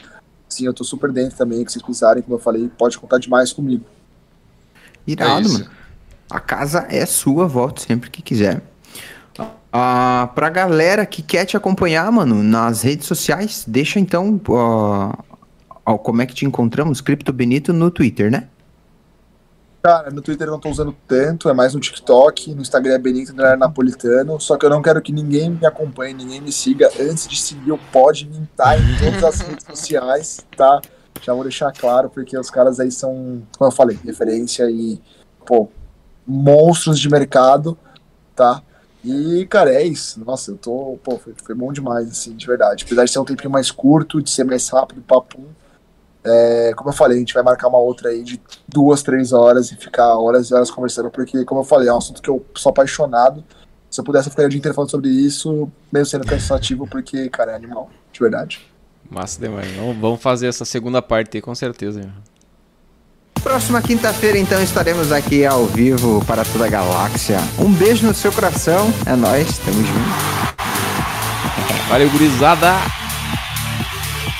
Sim, eu tô super dentro também, que vocês precisarem, como eu falei, pode contar demais comigo. Irado, é mano. A casa é sua, volte sempre que quiser. Ah, pra galera que quer te acompanhar, mano, nas redes sociais, deixa então uh, como é que te encontramos, Cripto Benito, no Twitter, né? Cara, no Twitter eu não tô usando tanto, é mais no TikTok, no Instagram é Benito Napolitano, só que eu não quero que ninguém me acompanhe, ninguém me siga antes de seguir o Pode Mintar em todas as redes sociais, tá? Já vou deixar claro, porque os caras aí são, como eu falei, referência e, pô, monstros de mercado, tá? E, cara, é isso. Nossa, eu tô, pô, foi, foi bom demais, assim, de verdade. Apesar de ser um tempinho mais curto, de ser mais rápido, papo é, como eu falei, a gente vai marcar uma outra aí de duas, três horas e ficar horas e horas conversando, porque, como eu falei, é um assunto que eu sou apaixonado. Se eu pudesse, eu ficaria o dia inteiro falando sobre isso, mesmo sendo cansativo, porque, cara, é animal, de verdade. Massa demais. Vamos fazer essa segunda parte aí, com certeza. Próxima quinta-feira, então, estaremos aqui ao vivo para toda a galáxia. Um beijo no seu coração. É nóis, tamo junto. Valeu, gurizada!